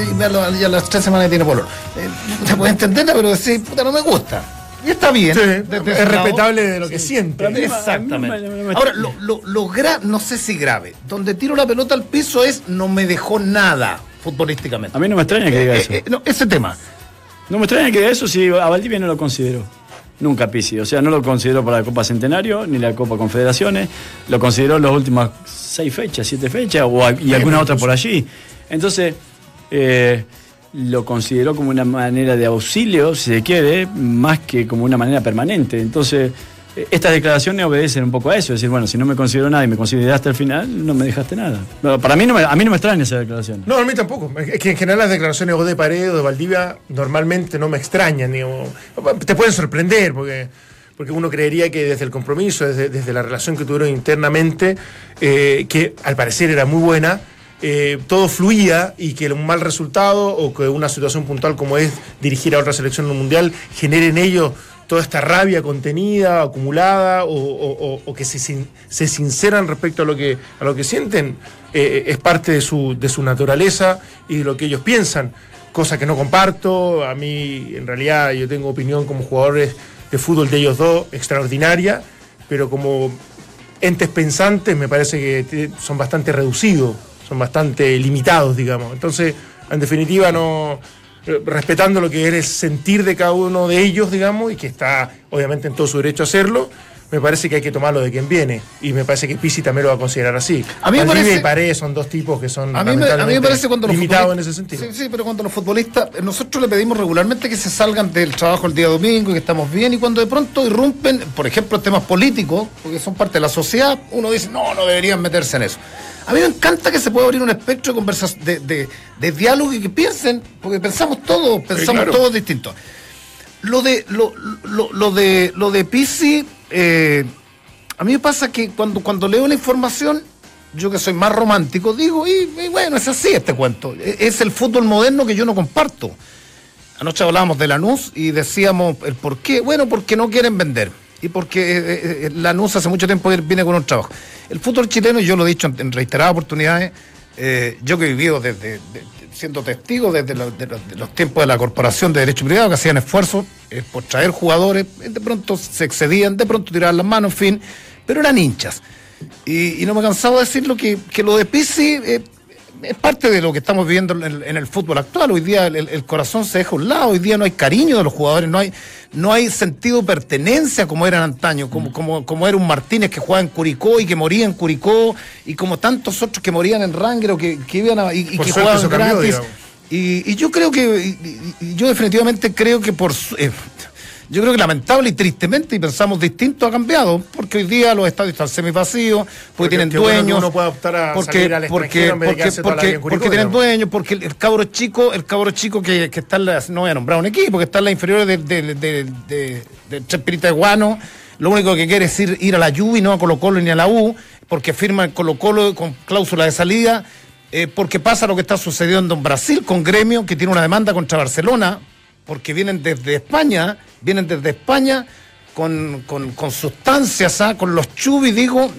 ya las tres semanas tiene polor. Eh, se puede entenderla, pero decir, puta, no me gusta. Y está bien. Sí, es respetable de lo que siente. a mí- Exactamente. Ahora, lo, lo, lo gra- no sé si grave. Donde tiro la pelota al piso es no me dejó nada futbolísticamente. A mí no me extraña que diga Eh, eso. eh, no, ese tema. No me extraña que diga eso si a Valdivia no lo considero. Nunca Pisi. O sea, no lo considero para la Copa Centenario ni la Copa Confederaciones. Lo considero las últimas seis fechas, siete fechas o, y alguna otra por allí. Entonces, eh, lo considero como una manera de auxilio, si se quiere, más que como una manera permanente. Entonces, estas declaraciones obedecen un poco a eso. Es decir, bueno, si no me considero nada y me consideraste el final, no me dejaste nada. Para mí no me, a mí no me extraña esa declaración. No, a mí tampoco. Es que en general las declaraciones o de Paredes o de Valdivia normalmente no me extrañan. ni- o- te pueden sorprender porque, porque uno creería que desde el compromiso, desde, desde la relación que tuvieron internamente, eh, que al parecer era muy buena, eh, todo fluía y que un mal resultado o que una situación puntual como es dirigir a otra selección en un mundial genere en ellos toda esta rabia contenida, acumulada, o, que se, sin- se sinceran respecto a lo que, a lo que sienten, eh, es parte de su, de su naturaleza y de lo que ellos piensan, cosa que no comparto. A mí, en realidad, yo tengo opinión como jugadores de fútbol de ellos dos extraordinaria, pero como entes pensantes me parece que son bastante reducidos, son bastante limitados, digamos. Entonces, en definitiva, no respetando lo que es sentir de cada uno de ellos, digamos, y que está obviamente en todo su derecho a hacerlo, me parece que hay que tomarlo de quien viene. Y me parece que Pisi también lo va a considerar así. A mí me Valdivia parece- y Paredes son dos tipos que son A mí, me, a mí me lamentablemente parece cuando los limitados en ese sentido. Sí, sí, pero cuando los futbolistas, eh, nosotros le pedimos regularmente que se salgan del trabajo el día domingo y que estamos bien, y cuando de pronto irrumpen, por ejemplo, temas políticos, porque son parte de la sociedad, uno dice, no, no deberían meterse en eso. A mí me encanta que se pueda abrir un espectro de, conversa- de, de- de diálogo y que piensen, porque pensamos todos, pensamos claro. todos distintos. Lo de lo, lo, lo de lo de Pisi, eh, a mí me pasa que cuando, cuando leo la información, yo que soy más romántico, digo, y, bueno, es así este cuento. E- Es el fútbol moderno que yo no comparto. Anoche hablábamos de Lanús y decíamos el por qué. Bueno, porque no quieren vender. Y porque eh, eh, Lanús hace mucho tiempo viene con un trabajo. El fútbol chileno, yo lo he dicho en, reiteradas oportunidades, yo que he vivido desde, de- siendo testigo desde de de los tiempos de la Corporación de Derecho Privado, que hacían esfuerzos eh, por traer jugadores, eh, de pronto se excedían, de pronto tiraban las manos, en fin, pero eran hinchas. Y, y no me he cansado de decirlo que, que lo de Pizzi eh, es parte de lo que estamos viviendo en el, en el fútbol actual. Hoy día el, el corazón se deja a un lado, hoy día no hay cariño de los jugadores, no hay, no hay sentido de pertenencia como eran antaño, como, como, como era un Martínez que jugaba en Curicó y que moría en Curicó, y como tantos otros que morían en Rangero, que, que iban a, y, y que jugaban cambió, gratis. Y, y yo creo que, y- yo definitivamente creo que por su- eh, yo creo que lamentable y tristemente, y pensamos distinto, ha cambiado, porque hoy día los estadios están semivacíos, porque, Porque tienen bueno dueños. uno pueda optar a porque, salir al porque, porque, Curicó, tienen dueños, porque el, el cabro chico, el cabro chico que, que está en las, no voy a nombrar un equipo, que está en las inferiores de, de, de, de, de Chespirita de Guano, lo único que quiere es ir, ir a la Juve y no a Colo Colo ni a la U, porque firma el Colo Colo con cláusula de salida, eh, porque pasa lo que está sucediendo en Brasil con Gremio, que tiene una demanda contra Barcelona, porque vienen desde España, vienen desde España con, con, con sustancias, ¿ah? con los chubis, digo,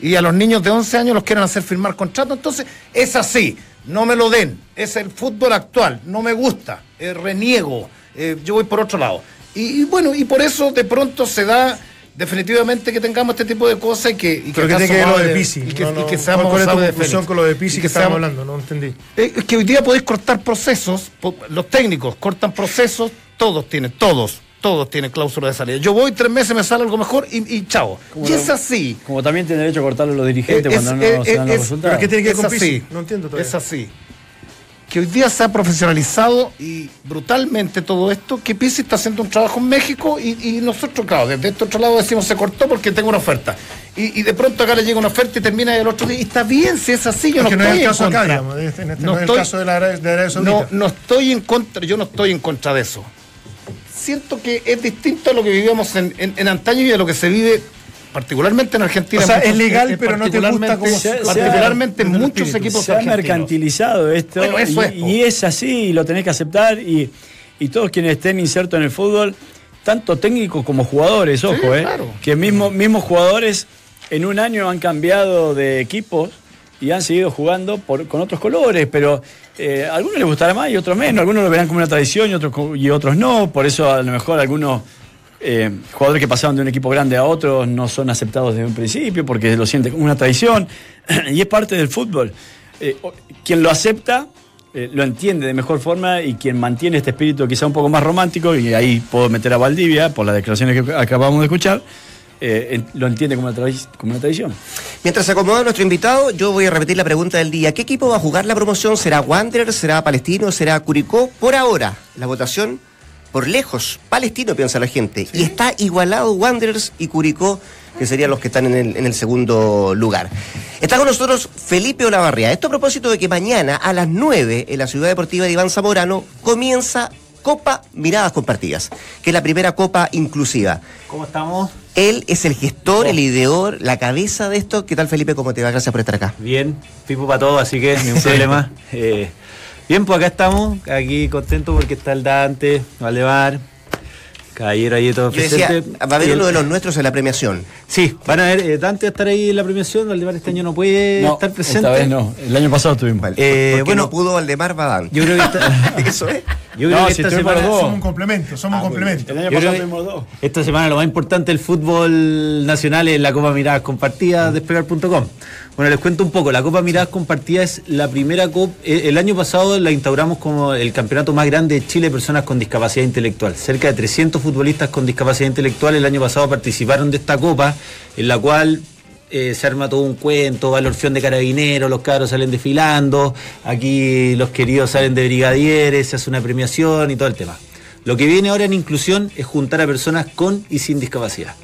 y a los niños de 11 años los quieren hacer firmar contrato. Entonces, es así, no me lo den, es el fútbol actual, no me gusta, eh, reniego, eh, yo voy por otro lado. Y bueno, y por eso de pronto se da definitivamente que tengamos este tipo de cosas y que... Y Pero que acá tiene que ver lo de Pisi. Y que, No, y no, que ¿cuál- seamos ¿Cuál es tu conclusión con lo de Y Pisi que que estábamos seamos- hablando? No entendí. eh, Es que hoy día podéis cortar procesos, los técnicos cortan procesos, todos tienen, todos, todos tienen cláusula de salida. Yo voy tres meses, me sale algo mejor y, y chao. Y es así. Como también tiene derecho a cortarlo los dirigentes cuando es- no eh, se dan los es- resultados. ¿Pero qué tiene que ver Es con Pisi? así. No entiendo todavía. Es así. Que hoy día se ha profesionalizado y brutalmente todo esto, que Pizzi está haciendo un trabajo en México y, y nosotros, claro, desde este otro lado decimos se cortó porque tengo una oferta. Y, y de pronto acá le llega una oferta y termina el otro día. Y está bien, si es así, yo no estoy es el en caso acá, contra. digamos, este- No no es el estoy- caso de la Arabia, de Arabia. No, no estoy en contra, yo no estoy en contra de eso. Siento que es distinto a lo que vivíamos en, en, en antaño y a lo que se vive particularmente en Argentina. O sea, Muchos- es legal, eh, pero no te gusta se- particularmente en muchos espíritu. equipos Se ha mercantilizado esto Bueno, eso y, es, po. y es así y lo tenés que aceptar y, y todos quienes estén insertos en el fútbol, tanto técnicos como jugadores, ojo, eh, claro. que mismo, mismos jugadores en un año han cambiado de equipos y han seguido jugando por, con otros colores, pero eh, a algunos les gustará más y otros menos, algunos lo verán como una tradición y otros, y otros no, por eso a lo mejor algunos eh, jugadores que pasaron de un equipo grande a otro no son aceptados desde un principio porque lo sienten como una tradición y es parte del fútbol. Eh, quien lo acepta eh, lo entiende de mejor forma y quien mantiene este espíritu quizá un poco más romántico, y ahí puedo meter a Valdivia por las declaraciones que acabamos de escuchar, lo entiende como una, como una tradición. Mientras se acomoda nuestro invitado, yo voy a repetir la pregunta del día. ¿Qué equipo va a jugar la promoción? ¿Será Wanderers? ¿Será Palestino? ¿Será Curicó? Por ahora, la votación, por lejos, Palestino, piensa la gente. Y está igualado Wanderers y Curicó, que serían los que están en el, en el segundo lugar. Está con nosotros Felipe Olavarría. Esto a propósito de que mañana a las 9 en la Ciudad Deportiva de Iván Zamorano comienza Copa Miradas Compartidas, que es la primera copa inclusiva. ¿Cómo estamos? Él es el gestor, el ideador, la cabeza de esto. ¿Qué tal, Felipe? ¿Cómo te va? Gracias por estar acá. Bien, pipo para todo, así que ningún problema. Eh, bien, pues acá estamos, aquí contentos porque está el Dante, Valdemar, Caballero ahí todo Yo decía, presente. va a haber uno de los nuestros en la premiación. Sí, van a ver, eh, Dante va a estar ahí en la premiación, Valdemar este año no puede No, estar presente. esta vez no. El año pasado estuvimos. Eh, Porque bueno, no pudo Valdemar Badán. yo creo que esta, Eso es. yo creo No, que si esta semana... dos. Somos un complemento, somos un complemento. El año pasado tuvimos dos. Esta semana lo más importante del fútbol nacional es la Copa Miradas Compartidas Despegar.com. Bueno, les cuento un poco. La Copa Miradas Compartidas es la primera Copa. El año pasado la instauramos como el campeonato más grande de Chile de personas con discapacidad intelectual. Cerca de 300 futbolistas con discapacidad intelectual el año pasado participaron de esta Copa, en la cual eh, se arma todo un cuento, va el orfeón de carabineros, los cabros salen desfilando, aquí los queridos salen de brigadieres, se hace una premiación y todo el tema. Lo que viene ahora en inclusión es juntar a personas con y sin discapacidad.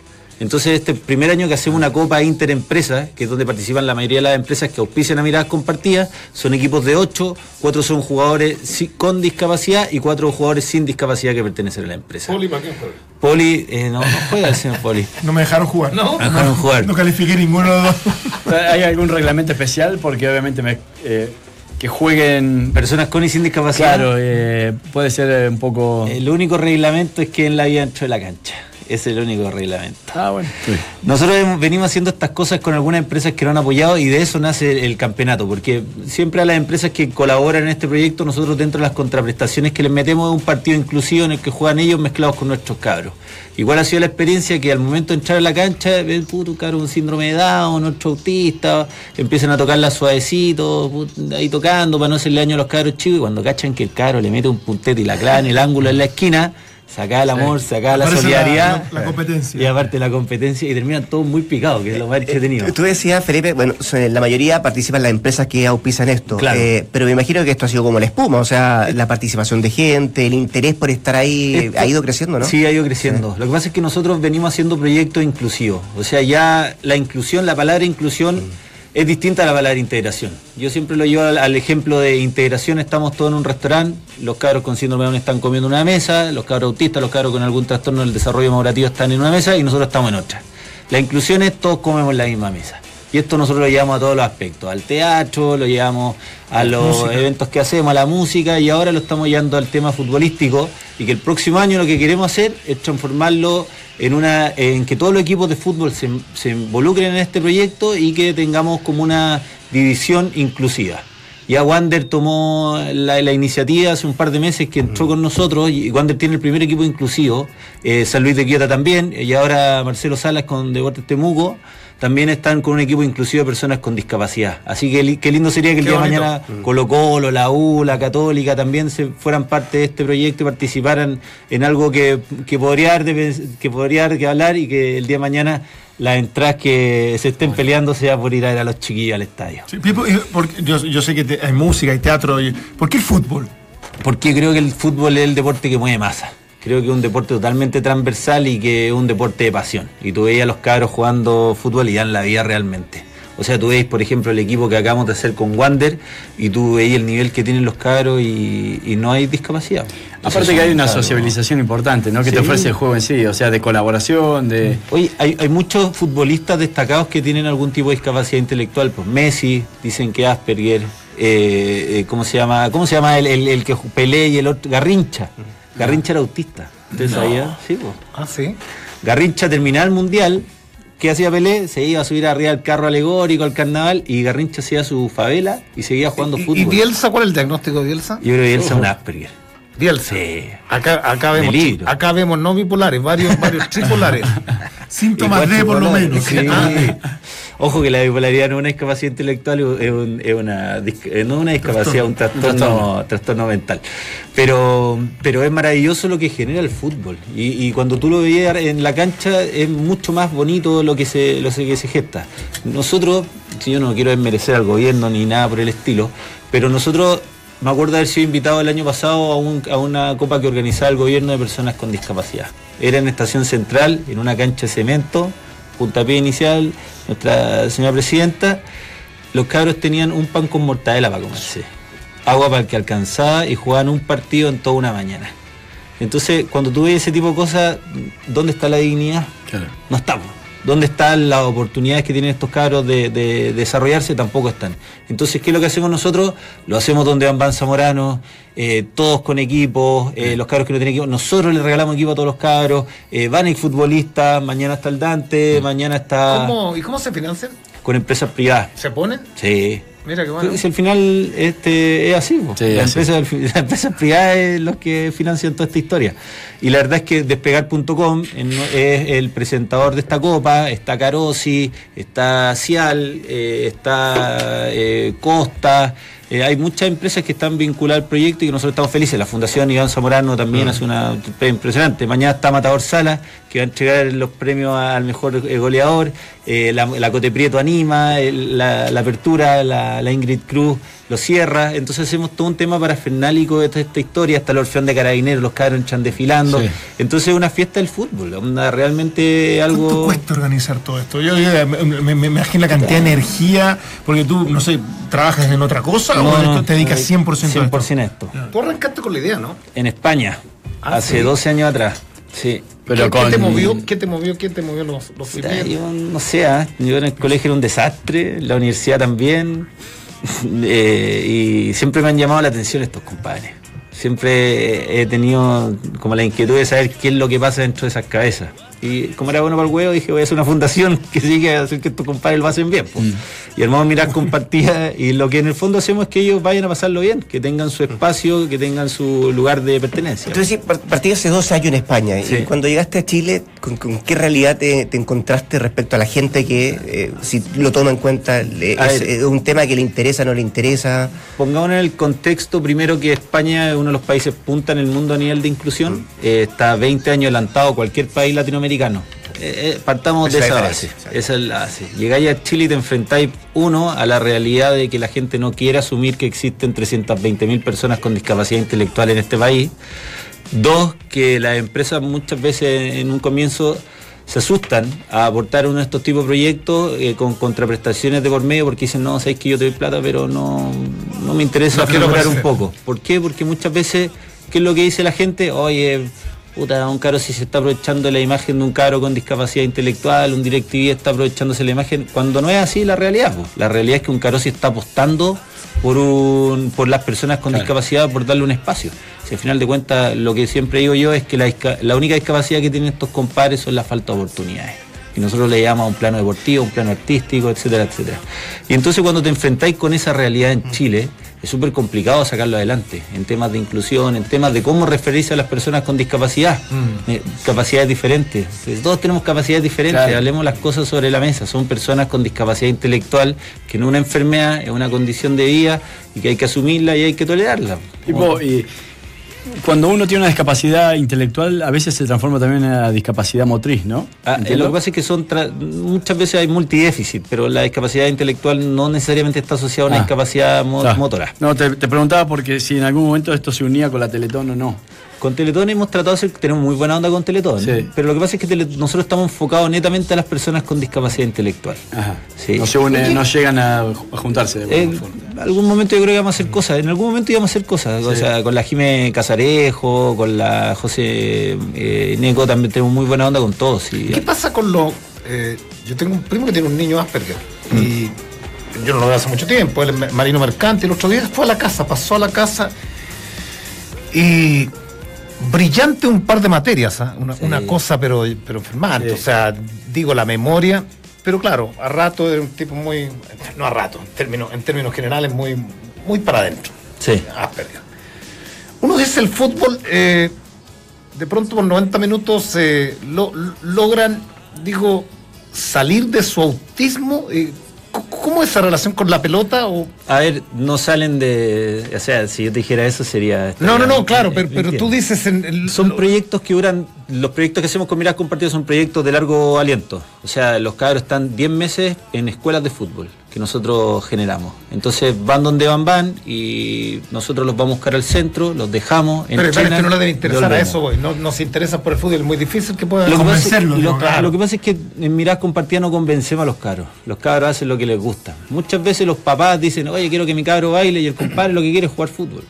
Entonces, este primer año que hacemos una copa interempresa, que es donde participan la mayoría de las empresas que auspician a miradas compartidas, son equipos de ocho, cuatro son jugadores con discapacidad y cuatro jugadores sin discapacidad que pertenecen a la empresa. Poli, ¿para qué juega? Poli, eh, no, no juega el señor Poli. No me dejaron jugar. No, no dejaron jugar. No califiqué ninguno de los dos. ¿Hay algún reglamento especial? Porque obviamente me, eh, que jueguen. Personas con y sin discapacidad. Claro, eh, puede ser un poco. El único reglamento es que en la vida dentro de la cancha. Es el único reglamento. Ah, bueno. Nosotros hemos- venimos haciendo estas cosas con algunas empresas que nos han apoyado y de eso nace el campeonato, porque siempre a las empresas que colaboran en este proyecto, nosotros dentro de las contraprestaciones que les metemos es un partido inclusivo en el que juegan ellos mezclados con nuestros cabros. Igual ha sido la experiencia que al momento de entrar a la cancha, ven, puto, cabro, un síndrome de Down, otro autista, empiezan a tocarla suavecito, ahí tocando para no hacerle daño a los cabros chicos, y cuando cachan que el cabro le mete un puntete y la clava en el ángulo en la esquina, saca el amor, saca la Aparece solidaridad. La, la competencia. Y aparte la competencia y terminan todos muy picados, que es lo más entretenido. Tú decías, Felipe, bueno, la mayoría participan las empresas que auspician esto. Claro. Eh, pero me imagino que esto ha sido como la espuma, o sea, la participación de gente, el interés por estar ahí, Esto- ha ido creciendo, ¿no? Sí, ha ido creciendo. Lo que pasa es que nosotros venimos haciendo proyectos inclusivos. O sea, ya la inclusión, la palabra inclusión es distinta a la palabra integración. Yo siempre lo llevo al, ejemplo de integración. Estamos todos en un restaurante, los cabros con síndrome de Down están comiendo en una mesa, los cabros autistas, los cabros con algún trastorno del desarrollo madurativo están en una mesa y nosotros estamos en otra. La inclusión es todos comemos en la misma mesa. Y esto nosotros lo llevamos a todos los aspectos, al teatro, lo llevamos a los eventos que hacemos, a la música y ahora lo estamos llevando al tema futbolístico y que el próximo año lo que queremos hacer es transformarlo en una en que todos los equipos de fútbol se, se involucren en este proyecto y que tengamos como una división inclusiva. Ya Wander tomó la, la iniciativa hace un par de meses que entró con nosotros y Wander tiene el primer equipo inclusivo, eh, San Luis de Quillota también, y ahora Marcelo Salas con Deportes Temuco también están con un equipo inclusivo de personas con discapacidad. Así que qué lindo sería que el Qué día de mañana Colo Colo, la U, la Católica también se fueran parte de este proyecto y participaran en algo que, que podría dar que podría dar que hablar y que el día de mañana las entradas que se estén peleando sea por ir a ver a los chiquillos al estadio. Sí, Pipo, porque yo, yo sé que te- hay música, hay teatro. y- ¿Por qué el fútbol? Porque creo que el fútbol es el deporte que mueve masa. Creo que es un deporte totalmente transversal y que es un deporte de pasión. Y tú veías a los cabros jugando fútbol y dan la vida realmente. O sea, tú veis, por ejemplo, el equipo que acabamos de hacer con Wander y tú veis el nivel que tienen los cabros y, y no hay discapacidad. O sea, Aparte que hay una cabros. sociabilización importante, ¿no? Que te ofrece el juego en sí, o sea, de colaboración, de... Oye, hay, hay muchos futbolistas destacados que tienen algún tipo de discapacidad intelectual. Pues Messi, dicen que Asperger, eh, eh, ¿cómo se llama? ¿Cómo se llama el, el- el que Pelé y el otro? Garrincha. Garrincha era autista. ¿Ustedes No. Sí, pues. Ah, sí. Garrincha terminaba el mundial. ¿Qué hacía Pelé? Se iba a subir arriba del carro alegórico al carnaval y Garrincha hacía su favela y seguía jugando ¿Y, fútbol. y Bielsa cuál es el diagnóstico de Bielsa? Yo creo que Bielsa es un Asperger. Bielsa. Sí. Acá, acá, vemos, acá vemos no bipolares, varios, varios tripolares. Síntomas de, por lo menos. sí. Ah, Ojo que la bipolaridad no es una discapacidad intelectual, es, un- es una, eh, no una discapacidad, un trastorno, trastorno mental. Pero, pero es maravilloso lo que genera el fútbol. Y, y cuando tú lo veías en la cancha es mucho más bonito lo que se, lo que se gesta. Nosotros, si yo no quiero desmerecer al gobierno ni nada por el estilo, pero nosotros me acuerdo de haber sido invitado el año pasado a, un- a una copa que organizaba el gobierno de personas con discapacidad. Era en Estación Central, en una cancha de cemento, puntapié inicial, nuestra señora presidenta. Los cabros tenían un pan con mortadela para comerse, agua para el que alcanzaba y jugaban un partido en toda una mañana. Entonces, cuando tú ves ese tipo de cosas, ¿dónde está la dignidad? No estamos. ¿Dónde están las oportunidades que tienen estos cabros de, de desarrollarse? Tampoco están. Entonces, ¿qué es lo que hacemos nosotros? Lo hacemos donde van Zamorano, eh, todos con equipos, eh, los cabros que no tienen equipo. Nosotros les regalamos equipo a todos los cabros. Eh, van el futbolista, mañana está el Dante, mañana está ¿Cómo, ¿Y cómo se financian? con empresas privadas. ¿Se ponen? Sí. Mira qué bueno. Si al final este, es así, po. Sí, la así. empresa, las empresas privadas es los que financian toda esta historia. Y la verdad es que despegar.com es el presentador de esta copa, está Carosi, está Cial, eh, está eh, Costa, eh, hay muchas empresas que están vinculadas al proyecto y que nosotros estamos felices. La Fundación Iván Zamorano también hace una impresionante. Mañana está Matador Sala, que va a entregar los premios al mejor eh, goleador. Eh, la, la Cote Prieto anima, el- la, la apertura, la, la Ingrid Cruz lo cierra. Entonces hacemos todo un tema parafernálico de toda esta historia. Hasta el Orfeón de Carabineros, los cabros entran desfilando. Sí. Entonces es una fiesta del fútbol, onda, realmente ¿Cuánto algo... cuesta organizar todo esto? Yo, yo me, me- me imagino la cantidad de energía, porque tú, no sé, trabajas en otra cosa o No, esto te dedicas 100% a esto. 100% a esto. Tú arrancaste con la idea, ¿no? En España, Ah, hace sí. 12 años atrás. Sí. Pero ¿Qué, con... qué te movió? ¿Qué te movió? ¿Quién te movió los, los Puta, primeros? yo no sé, ¿ah? yo en el colegio era un desastre, la universidad también, eh, y siempre me han llamado la atención estos compadres. Siempre he tenido como la inquietud de saber qué es lo que pasa dentro de esas cabezas. Y como era bueno para el huevo, dije voy a hacer una fundación que siga a hacer que estos compadres lo hacen bien. po. Y armamos mirar compartida y lo que en el fondo hacemos es que ellos vayan a pasarlo bien, que tengan su espacio, que tengan su lugar de pertenencia. Entonces, partí hace dos años en España. Sí. Y cuando llegaste a Chile, ¿con, con qué realidad te, te encontraste respecto a la gente que, eh, si lo toma en cuenta, le- es ver. un tema que le interesa, no le interesa? Pongamos en el contexto primero que España es uno de los países punta en el mundo a nivel de inclusión, eh, está 20 años adelantado a cualquier país latinoamericano. Eh, eh, partamos Esa de es esa base. Esa es la base. Llegáis a Chile y te enfrentáis, uno, a la realidad de que la gente no quiere asumir que existen 320 mil personas con discapacidad intelectual en este país. Dos, que las empresas muchas veces en un comienzo se asustan a aportar uno de estos tipos de proyectos eh, con contraprestaciones de por medio porque dicen, no, sabéis que yo te doy plata, pero no, no me interesa No un poco. ¿Por qué? Porque muchas veces, ¿qué es lo que dice la gente? Oye, puta, un caro si se está aprovechando la imagen de un caro con discapacidad intelectual, un DirecTV está aprovechándose la imagen, cuando no es así la realidad. La realidad es que un caro si está apostando por un, por las personas con discapacidad, por darle un espacio. Si al final de cuentas lo que siempre digo yo es que la, la única discapacidad que tienen estos compadres son la falta de oportunidades. Y nosotros le llamamos un plano deportivo, un plano artístico, etcétera, etcétera. Y entonces cuando te enfrentáis con esa realidad en Chile, es súper complicado sacarlo adelante, en temas de inclusión, en temas de cómo referirse a las personas con discapacidad, eh, capacidades diferentes. Entonces, Todos tenemos capacidades diferentes, Claro. hablemos las cosas sobre la mesa. Son personas con discapacidad intelectual, que no es una enfermedad, es una condición de vida y que hay que asumirla y hay que tolerarla. Y cuando uno tiene una discapacidad intelectual, a veces se transforma también en una discapacidad motriz, ¿no? Ah, eh, lo que pasa es que son muchas veces hay multidéficit, pero la discapacidad intelectual no necesariamente está asociada a una ah. discapacidad motora. No, te, preguntaba porque si en algún momento esto se unía con la Teletón o no. Con Teletón hemos tratado de hacer, tenemos muy buena onda con Teletón, pero lo que pasa es que nosotros estamos enfocados netamente a las personas con discapacidad intelectual. Ajá. No, se no llegan a, juntarse. en algún momento yo creo que íbamos a hacer cosas, en algún momento íbamos a hacer cosas, o sea, con la Jimé Casarejo, con la José eh, Neco también tenemos muy buena onda con todos. ¿Qué pasa con los... Eh, yo tengo un primo que tiene un niño Asperger mm. y yo no lo veo hace mucho tiempo, él es marino mercante, el otro día fue a la casa, pasó a la casa y brillante un par de materias, ¿ah? una, cosa pero, pero o sea, digo la memoria, pero claro, a rato es un tipo muy, no a rato, en términos, en términos generales muy, muy para adentro. Sí. Uno dice el fútbol, eh, de pronto por 90 minutos eh, lo, logran, digo, salir de su autismo. ¿Cómo es esa relación con la pelota? O... A ver, no salen de. O sea, si yo te dijera eso sería. No, no, no, claro, pero, tú dices. En Son proyectos que duran. Los proyectos que hacemos con Miradas Compartidas son proyectos de largo aliento. O sea, los cabros están 10 meses en escuelas de fútbol que nosotros generamos. Entonces van donde van, van y nosotros los vamos a buscar al centro, los dejamos. Pero es que no le debe interesar a eso, güey. No, se interesa por el fútbol, es muy difícil que puedan lo, lo, que pasa es que en Miradas Compartidas no convencemos a los cabros. Los cabros hacen lo que les gusta. Muchas veces los papás dicen, oye, quiero que mi cabro baile y el compadre lo que quiere es jugar fútbol.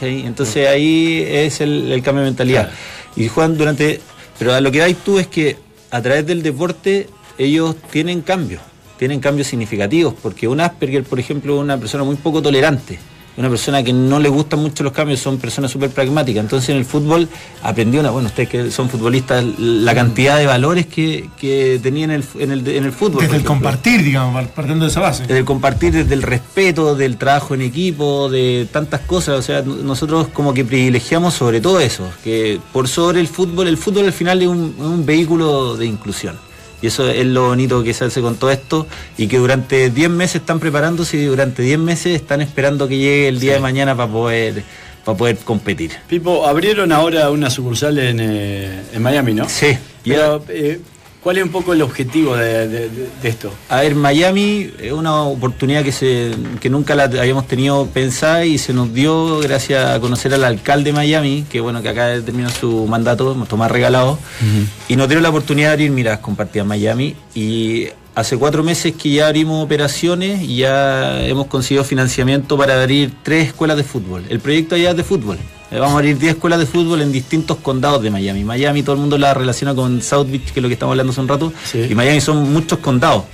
Entonces ahí es el, cambio de mentalidad. Y juegan durante... Pero a lo que vais tú es que a través del deporte ellos tienen cambios tienen cambios significativos, porque un Asperger, por ejemplo, es una persona muy poco tolerante, una persona que no le gustan mucho los cambios, son personas súper pragmáticas. Entonces en el fútbol aprendió, una, bueno, ustedes que son futbolistas, la cantidad de valores que, que tenía en el, en el, en el fútbol. Desde el compartir, digamos, partiendo de esa base. Desde el compartir, desde el respeto, del trabajo en equipo, de tantas cosas. O sea, nosotros como que privilegiamos sobre todo eso, que por sobre el fútbol, el fútbol al final es un, un vehículo de inclusión. Y eso es lo bonito que se hace con todo esto y que durante 10 meses están preparándose y durante 10 meses están esperando que llegue el día de mañana para poder para poder competir. Pipo, abrieron ahora una sucursal en, eh, en Miami, ¿no? Sí. Pero, eh, ¿Cuál es un poco el objetivo de, esto? A ver, Miami es una oportunidad que, se, que nunca la habíamos tenido pensada y se nos dio gracias a conocer al alcalde de Miami, que bueno, que acá terminó su mandato, Tomás Regalado, y nos dieron la oportunidad de abrir miras compartidas Miami y hace cuatro meses que ya abrimos operaciones y ya hemos conseguido financiamiento para abrir tres escuelas de fútbol. El proyecto allá es de fútbol. Eh, vamos a abrir 10 escuelas de fútbol en distintos condados de Miami. Miami todo el mundo la relaciona con South Beach, que es lo que estamos hablando hace un rato, y Miami son muchos condados.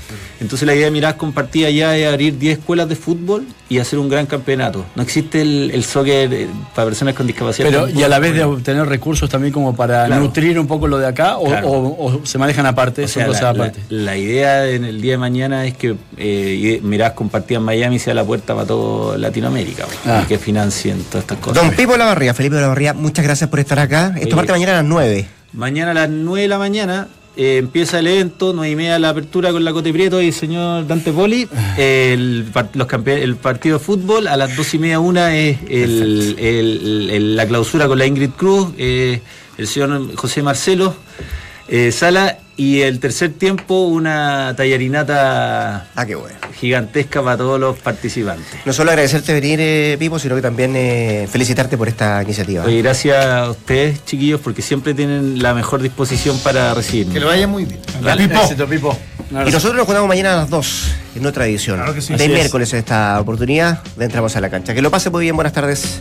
Entonces la idea de mirar compartida ya es abrir 10 escuelas de fútbol y hacer un gran campeonato. No existe el, soccer eh, para personas con discapacidad. Pero, y a la vez de obtener recursos también como para nutrir un poco lo de acá o, se manejan aparte, son cosas la, aparte. La, idea en el día de mañana es que eh, Mirás compartida en Miami sea la puerta para toda Latinoamérica ah. y que financien todas estas cosas. Don Pipo Lavarría, Felipe Lavarría, muchas gracias por estar acá. Esto parte mañana a las 9. Mañana a las 9 de la mañana eh, empieza el evento, nueve y media la apertura con la Cote Prieto y el señor Dante Poli. El, los el partido de fútbol, a las dos y media una es la clausura con la Ingrid Cruz, eh, el señor José Marcelo eh, Sala y el tercer tiempo, una tallarinata ah, qué bueno. gigantesca para todos los participantes. No solo agradecerte venir, eh, Pipo, sino que también eh, felicitarte por esta iniciativa. gracias a ustedes, chiquillos, porque siempre tienen la mejor disposición para recibirme. Que lo vaya muy bien. Pipo. Y nosotros nos juntamos mañana a las 2 en otra edición. Claro que sí. De miércoles esta oportunidad de entramos a la cancha. Que lo pase muy bien, buenas tardes.